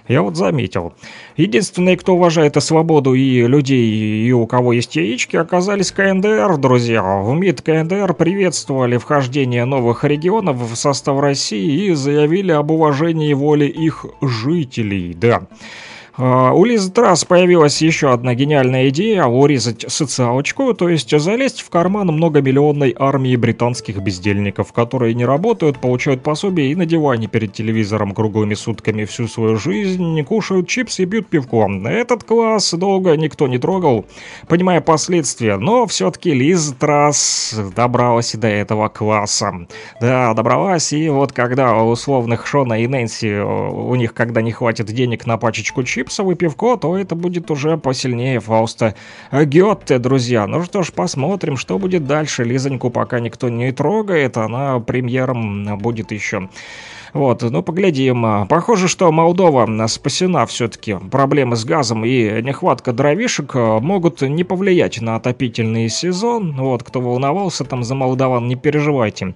Я вот заметил. Единственные, кто уважает и свободу и людей, и у кого есть яички, оказались КНДР, друзья. В МИД КНДР приветствовали вхождение новых регионов в состав России и заявили об уважении воли их жителей. Да. А, у Лизы Трасс появилась еще одна гениальная идея урезать социалочку, то есть залезть в карман многомиллионной армии британских бездельников, которые не работают, получают пособие и на диване перед телевизором круглыми сутками всю свою жизнь, кушают чипсы и пьют пивко. Этот класс долго никто не трогал, понимая последствия, но все-таки Лиза Трасс добралась и до этого класса. Да, добралась, и вот когда у условных Шона и Нэнси у них когда не хватит денег на пачечку чипсов, чипсовое пивко, то это будет уже посильнее Фауста Гетте, друзья. Ну что ж, посмотрим, что будет дальше. Лизоньку пока никто не трогает, она премьером будет еще вот, ну поглядим. Похоже, что Молдова спасена все-таки. Проблемы с газом и нехватка дровишек э, могут не повлиять на отопительный сезон. Вот, кто волновался там за молдаван, не переживайте.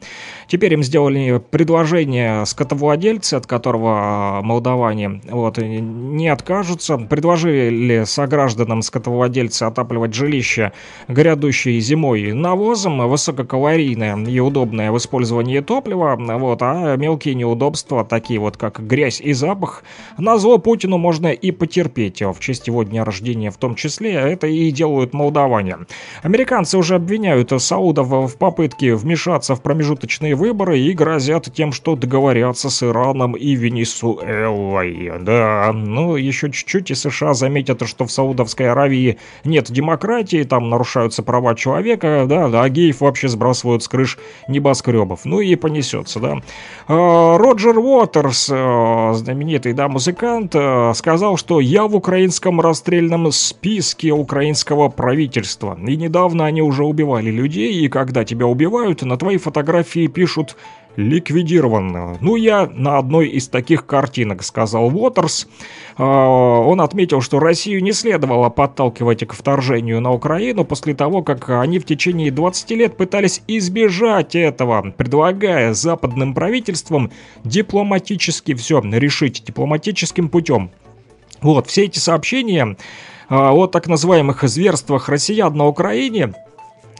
Теперь им сделали предложение скотовладельцы, от которого э, молдаване вот, не откажутся. Предложили согражданам скотовладельцы отапливать жилище грядущей зимой навозом, высококалорийное и удобное в использовании топлива, вот, а мелкие неудобства неудобства, такие вот как грязь и запах, на зло Путину можно и потерпеть, в честь его дня рождения в том числе, это и делают молдаване. Американцы уже обвиняют саудов в попытке вмешаться в промежуточные выборы и грозят тем, что договорятся с Ираном и Венесуэлой. Да, ну еще чуть-чуть и США заметят, что в Саудовской Аравии нет демократии, там нарушаются права человека, да, а геев вообще сбрасывают с крыш небоскребов. Ну и понесется, да. Роджер Уотерс, э, знаменитый да, музыкант, э, сказал, что я в украинском расстрельном списке украинского правительства. И недавно они уже убивали людей, и когда тебя убивают, на твоей фотографии пишут ликвидирован. Ну, я на одной из таких картинок, сказал Уотерс. А, он отметил, что Россию не следовало подталкивать к вторжению на Украину после того, как они в течение 20 лет пытались избежать этого, предлагая западным правительствам дипломатически все решить дипломатическим путем. Вот, все эти сообщения а, о так называемых зверствах россиян на Украине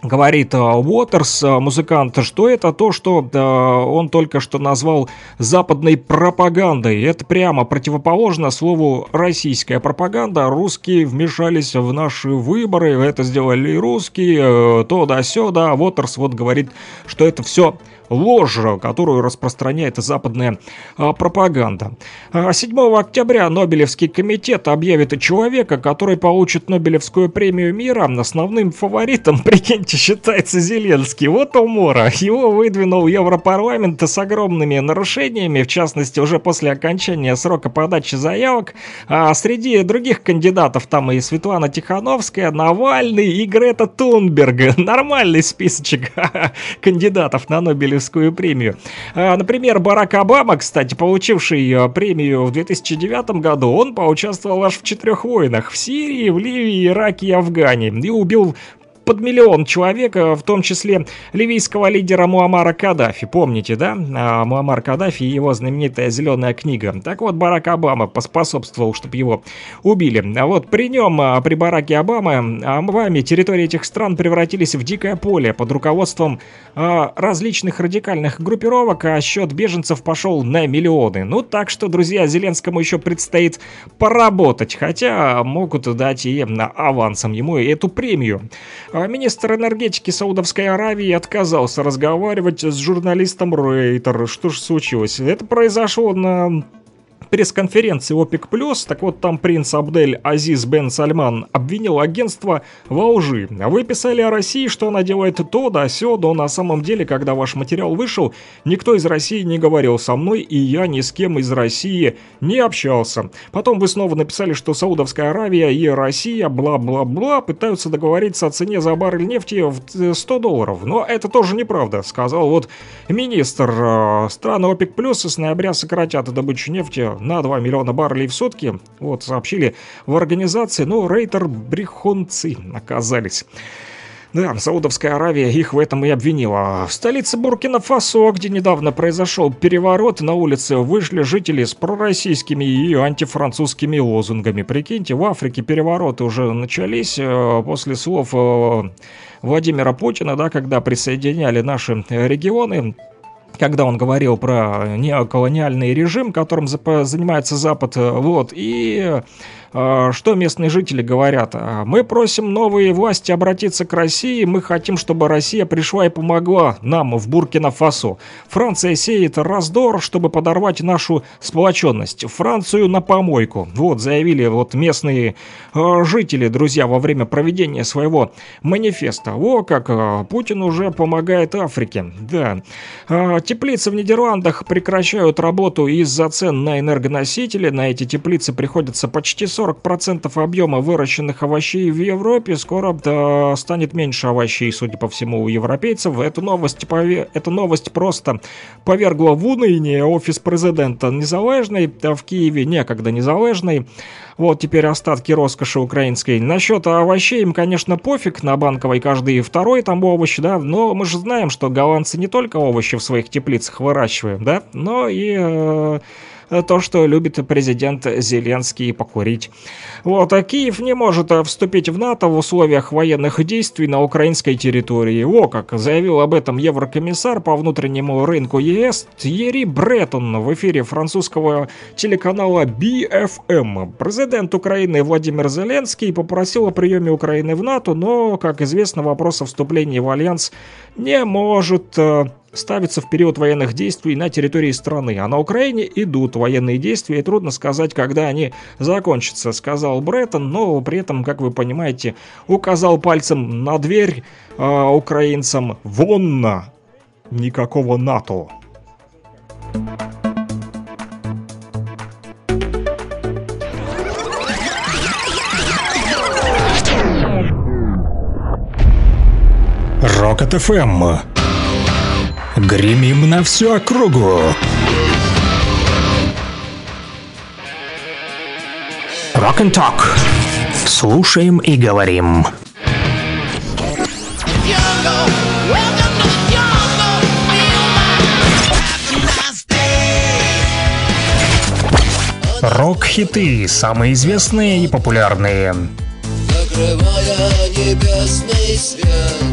говорит Уотерс, э, музыкант, что это то, что э, он только что назвал западной пропагандой. Это прямо противоположно слову российская пропаганда. Русские вмешались в наши выборы, это сделали русские, э, то да сюда. Уотерс вот говорит, что это все ложь, которую распространяет западная а, пропаганда. 7 а, октября Нобелевский комитет объявит человека, который получит Нобелевскую премию мира. Основным фаворитом, прикиньте, считается Зеленский. Вот умора. Его выдвинул Европарламент с огромными нарушениями, в частности, уже после окончания срока подачи заявок. А среди других кандидатов там и Светлана Тихановская, Навальный и Грета Тунберг. Нормальный списочек кандидатов на Нобелевскую Нобелевскую премию. А, например, Барак Обама, кстати, получивший э, премию в 2009 году, он поучаствовал аж в четырех войнах в Сирии, в Ливии, Ираке и Афгане и убил под миллион человек, в том числе ливийского лидера Муаммара Каддафи. Помните, да? А, Муаммар Каддафи и его знаменитая зеленая книга. Так вот, Барак Обама поспособствовал, чтобы его убили. А вот при нем, а, при Бараке Обаме территории этих стран превратились в дикое поле под руководством а, различных радикальных группировок, а счет беженцев пошел на миллионы. Ну, так что, друзья, Зеленскому еще предстоит поработать, хотя могут дать и авансом ему эту премию. А министр энергетики Саудовской Аравии отказался разговаривать с журналистом Рейтер. Что же случилось? Это произошло на пресс-конференции ОПЕК+, так вот там принц Абдель Азиз Бен Сальман обвинил агентство во лжи. Вы писали о России, что она делает то да сё, но на самом деле, когда ваш материал вышел, никто из России не говорил со мной, и я ни с кем из России не общался. Потом вы снова написали, что Саудовская Аравия и Россия, бла-бла-бла, пытаются договориться о цене за баррель нефти в 100 долларов. Но это тоже неправда, сказал вот министр. Э, страны ОПЕК+, с ноября сократят добычу нефти на 2 миллиона баррелей в сутки. Вот, сообщили в организации, но рейтер брехунцы оказались. Да, Саудовская Аравия их в этом и обвинила. В столице Буркина-Фасо, где недавно произошел переворот, на улице вышли жители с пророссийскими и антифранцузскими лозунгами. Прикиньте, в Африке перевороты уже начались э, после слов э, Владимира Путина, да, когда присоединяли наши регионы когда он говорил про неоколониальный режим, которым занимается Запад, э, вот, и а, что местные жители говорят? А, мы просим новые власти обратиться к России, мы хотим, чтобы Россия пришла и помогла нам в Буркина-Фасо. Франция сеет раздор, чтобы подорвать нашу сплоченность. Францию на помойку. Вот, заявили вот местные э, жители, друзья, во время проведения своего манифеста. О, как э, Путин уже помогает Африке. Да. Теплицы в Нидерландах прекращают работу из-за цен на энергоносители. На эти теплицы приходится почти 40 40% объема выращенных овощей в Европе скоро да, станет меньше овощей, судя по всему, у европейцев. Эту новость, пове... Эту новость просто повергла в уныние офис президента Незалежной в Киеве, некогда Незалежной. Вот теперь остатки роскоши украинской. Насчет овощей им, конечно, пофиг, на банковой каждый второй там овощ, да, но мы же знаем, что голландцы не только овощи в своих теплицах выращивают, да, но и... Э то, что любит президент Зеленский покурить. Вот, а Киев не может э, вступить в НАТО в условиях военных действий на украинской территории. О, как заявил об этом еврокомиссар по внутреннему рынку ЕС Тьерри Бреттон в эфире французского телеканала BFM. Президент Украины Владимир Зеленский попросил о приеме Украины в НАТО, но, как известно, вопрос о вступлении в альянс не может э, ставится в период военных действий на территории страны, а на Украине идут военные действия, и трудно сказать, когда они закончатся, сказал Бреттон, но при этом, как вы понимаете, указал пальцем на дверь э, украинцам «Вонно! Никакого НАТО!» Рокот ФМ Гремим на всю округу. Rock and Talk. Слушаем и говорим. Рок-хиты, самые известные и популярные. Закрывая небесный свет.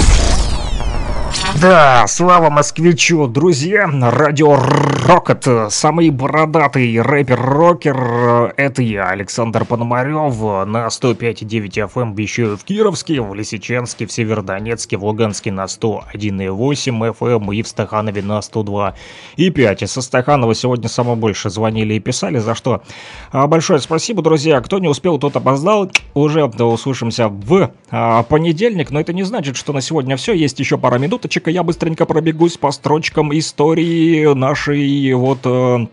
Да, слава москвичу, друзья, радио Рокот, самый бородатый рэпер-рокер, это я, Александр Пономарев, на 105,9 FM вещаю в Кировске, в Лисичанске, в Северодонецке, в Луганске на 101,8 FM и в Стаханове на 102 и 5. Со Стаханова сегодня само больше звонили и писали, за что а, большое спасибо, друзья. Кто не успел, тот опоздал. Уже услышимся в а, понедельник, но это не значит, что на сегодня все. Есть еще пара минуточек, я быстренько пробегусь по строчкам истории нашей вот э,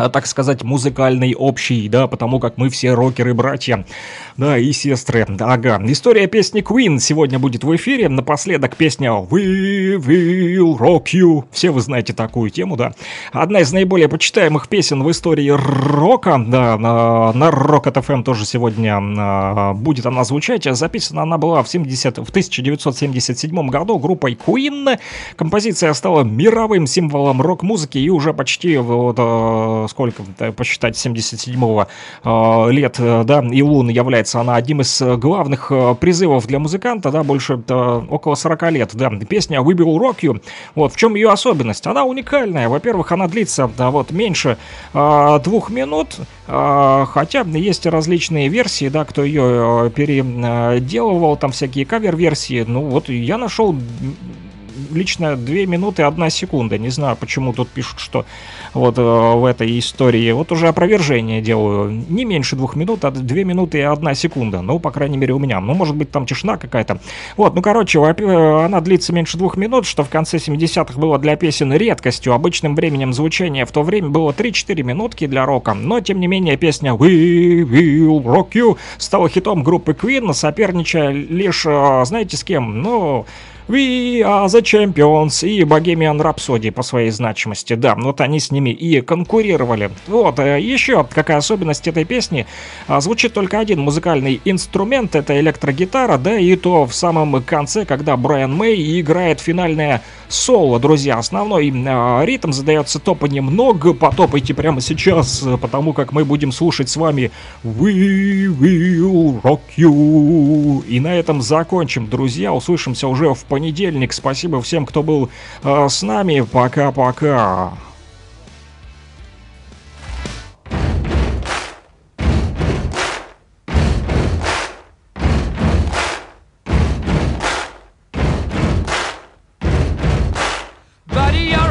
а, так сказать, музыкальный общий, да, потому как мы все рокеры-братья, да, и сестры. Ага, история песни Queen сегодня будет в эфире. Напоследок песня We Will Rock You. Все вы знаете такую тему, да. Одна из наиболее почитаемых песен в истории рока, да, на, на Rock FM тоже сегодня а, будет она звучать. Записана она была в, 70, в 1977 году группой Queen. Композиция стала мировым символом рок-музыки и уже почти вот, а, сколько посчитать, 77-го э, лет, э, да, и Лун является она одним из э, главных призывов для музыканта, да, больше около 40 лет, да, песня We Will Rock You, вот, в чем ее особенность? Она уникальная, во-первых, она длится, да, вот, меньше двух минут, хотя есть различные версии, да, кто ее переделывал, там всякие кавер-версии, ну, вот, я нашел лично 2 минуты 1 секунда. Не знаю, почему тут пишут, что вот э, в этой истории. Вот уже опровержение делаю. Не меньше двух минут, а 2 минуты и 1 секунда. Ну, по крайней мере, у меня. Ну, может быть, там тишина какая-то. Вот, ну, короче, она длится меньше двух минут, что в конце 70-х было для песен редкостью. Обычным временем звучания в то время было 3-4 минутки для рока. Но, тем не менее, песня We Will Rock You стала хитом группы Queen, соперничая лишь, э, знаете, с кем? Ну, We are the champions и Bohemian Rhapsody по своей значимости. Да, вот они с ними и конкурировали. Вот, э, еще какая особенность этой песни. А, Звучит только один музыкальный инструмент, это электрогитара, да, и то в самом конце, когда Брайан Мэй играет финальное соло, друзья. Основной э, ритм задается топанием ног, потопайте прямо сейчас, потому как мы будем слушать с вами We Will Rock You. И на этом закончим, друзья. Услышимся уже в понедельник. Спасибо всем, кто был э, с нами. Пока-пока. Buddy, you're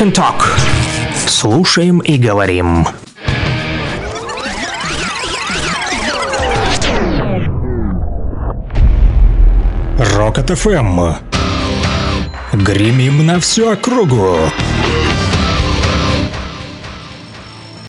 Rock and Talk. Слушаем и говорим. Рокот ФМ. Гремим на всю округу.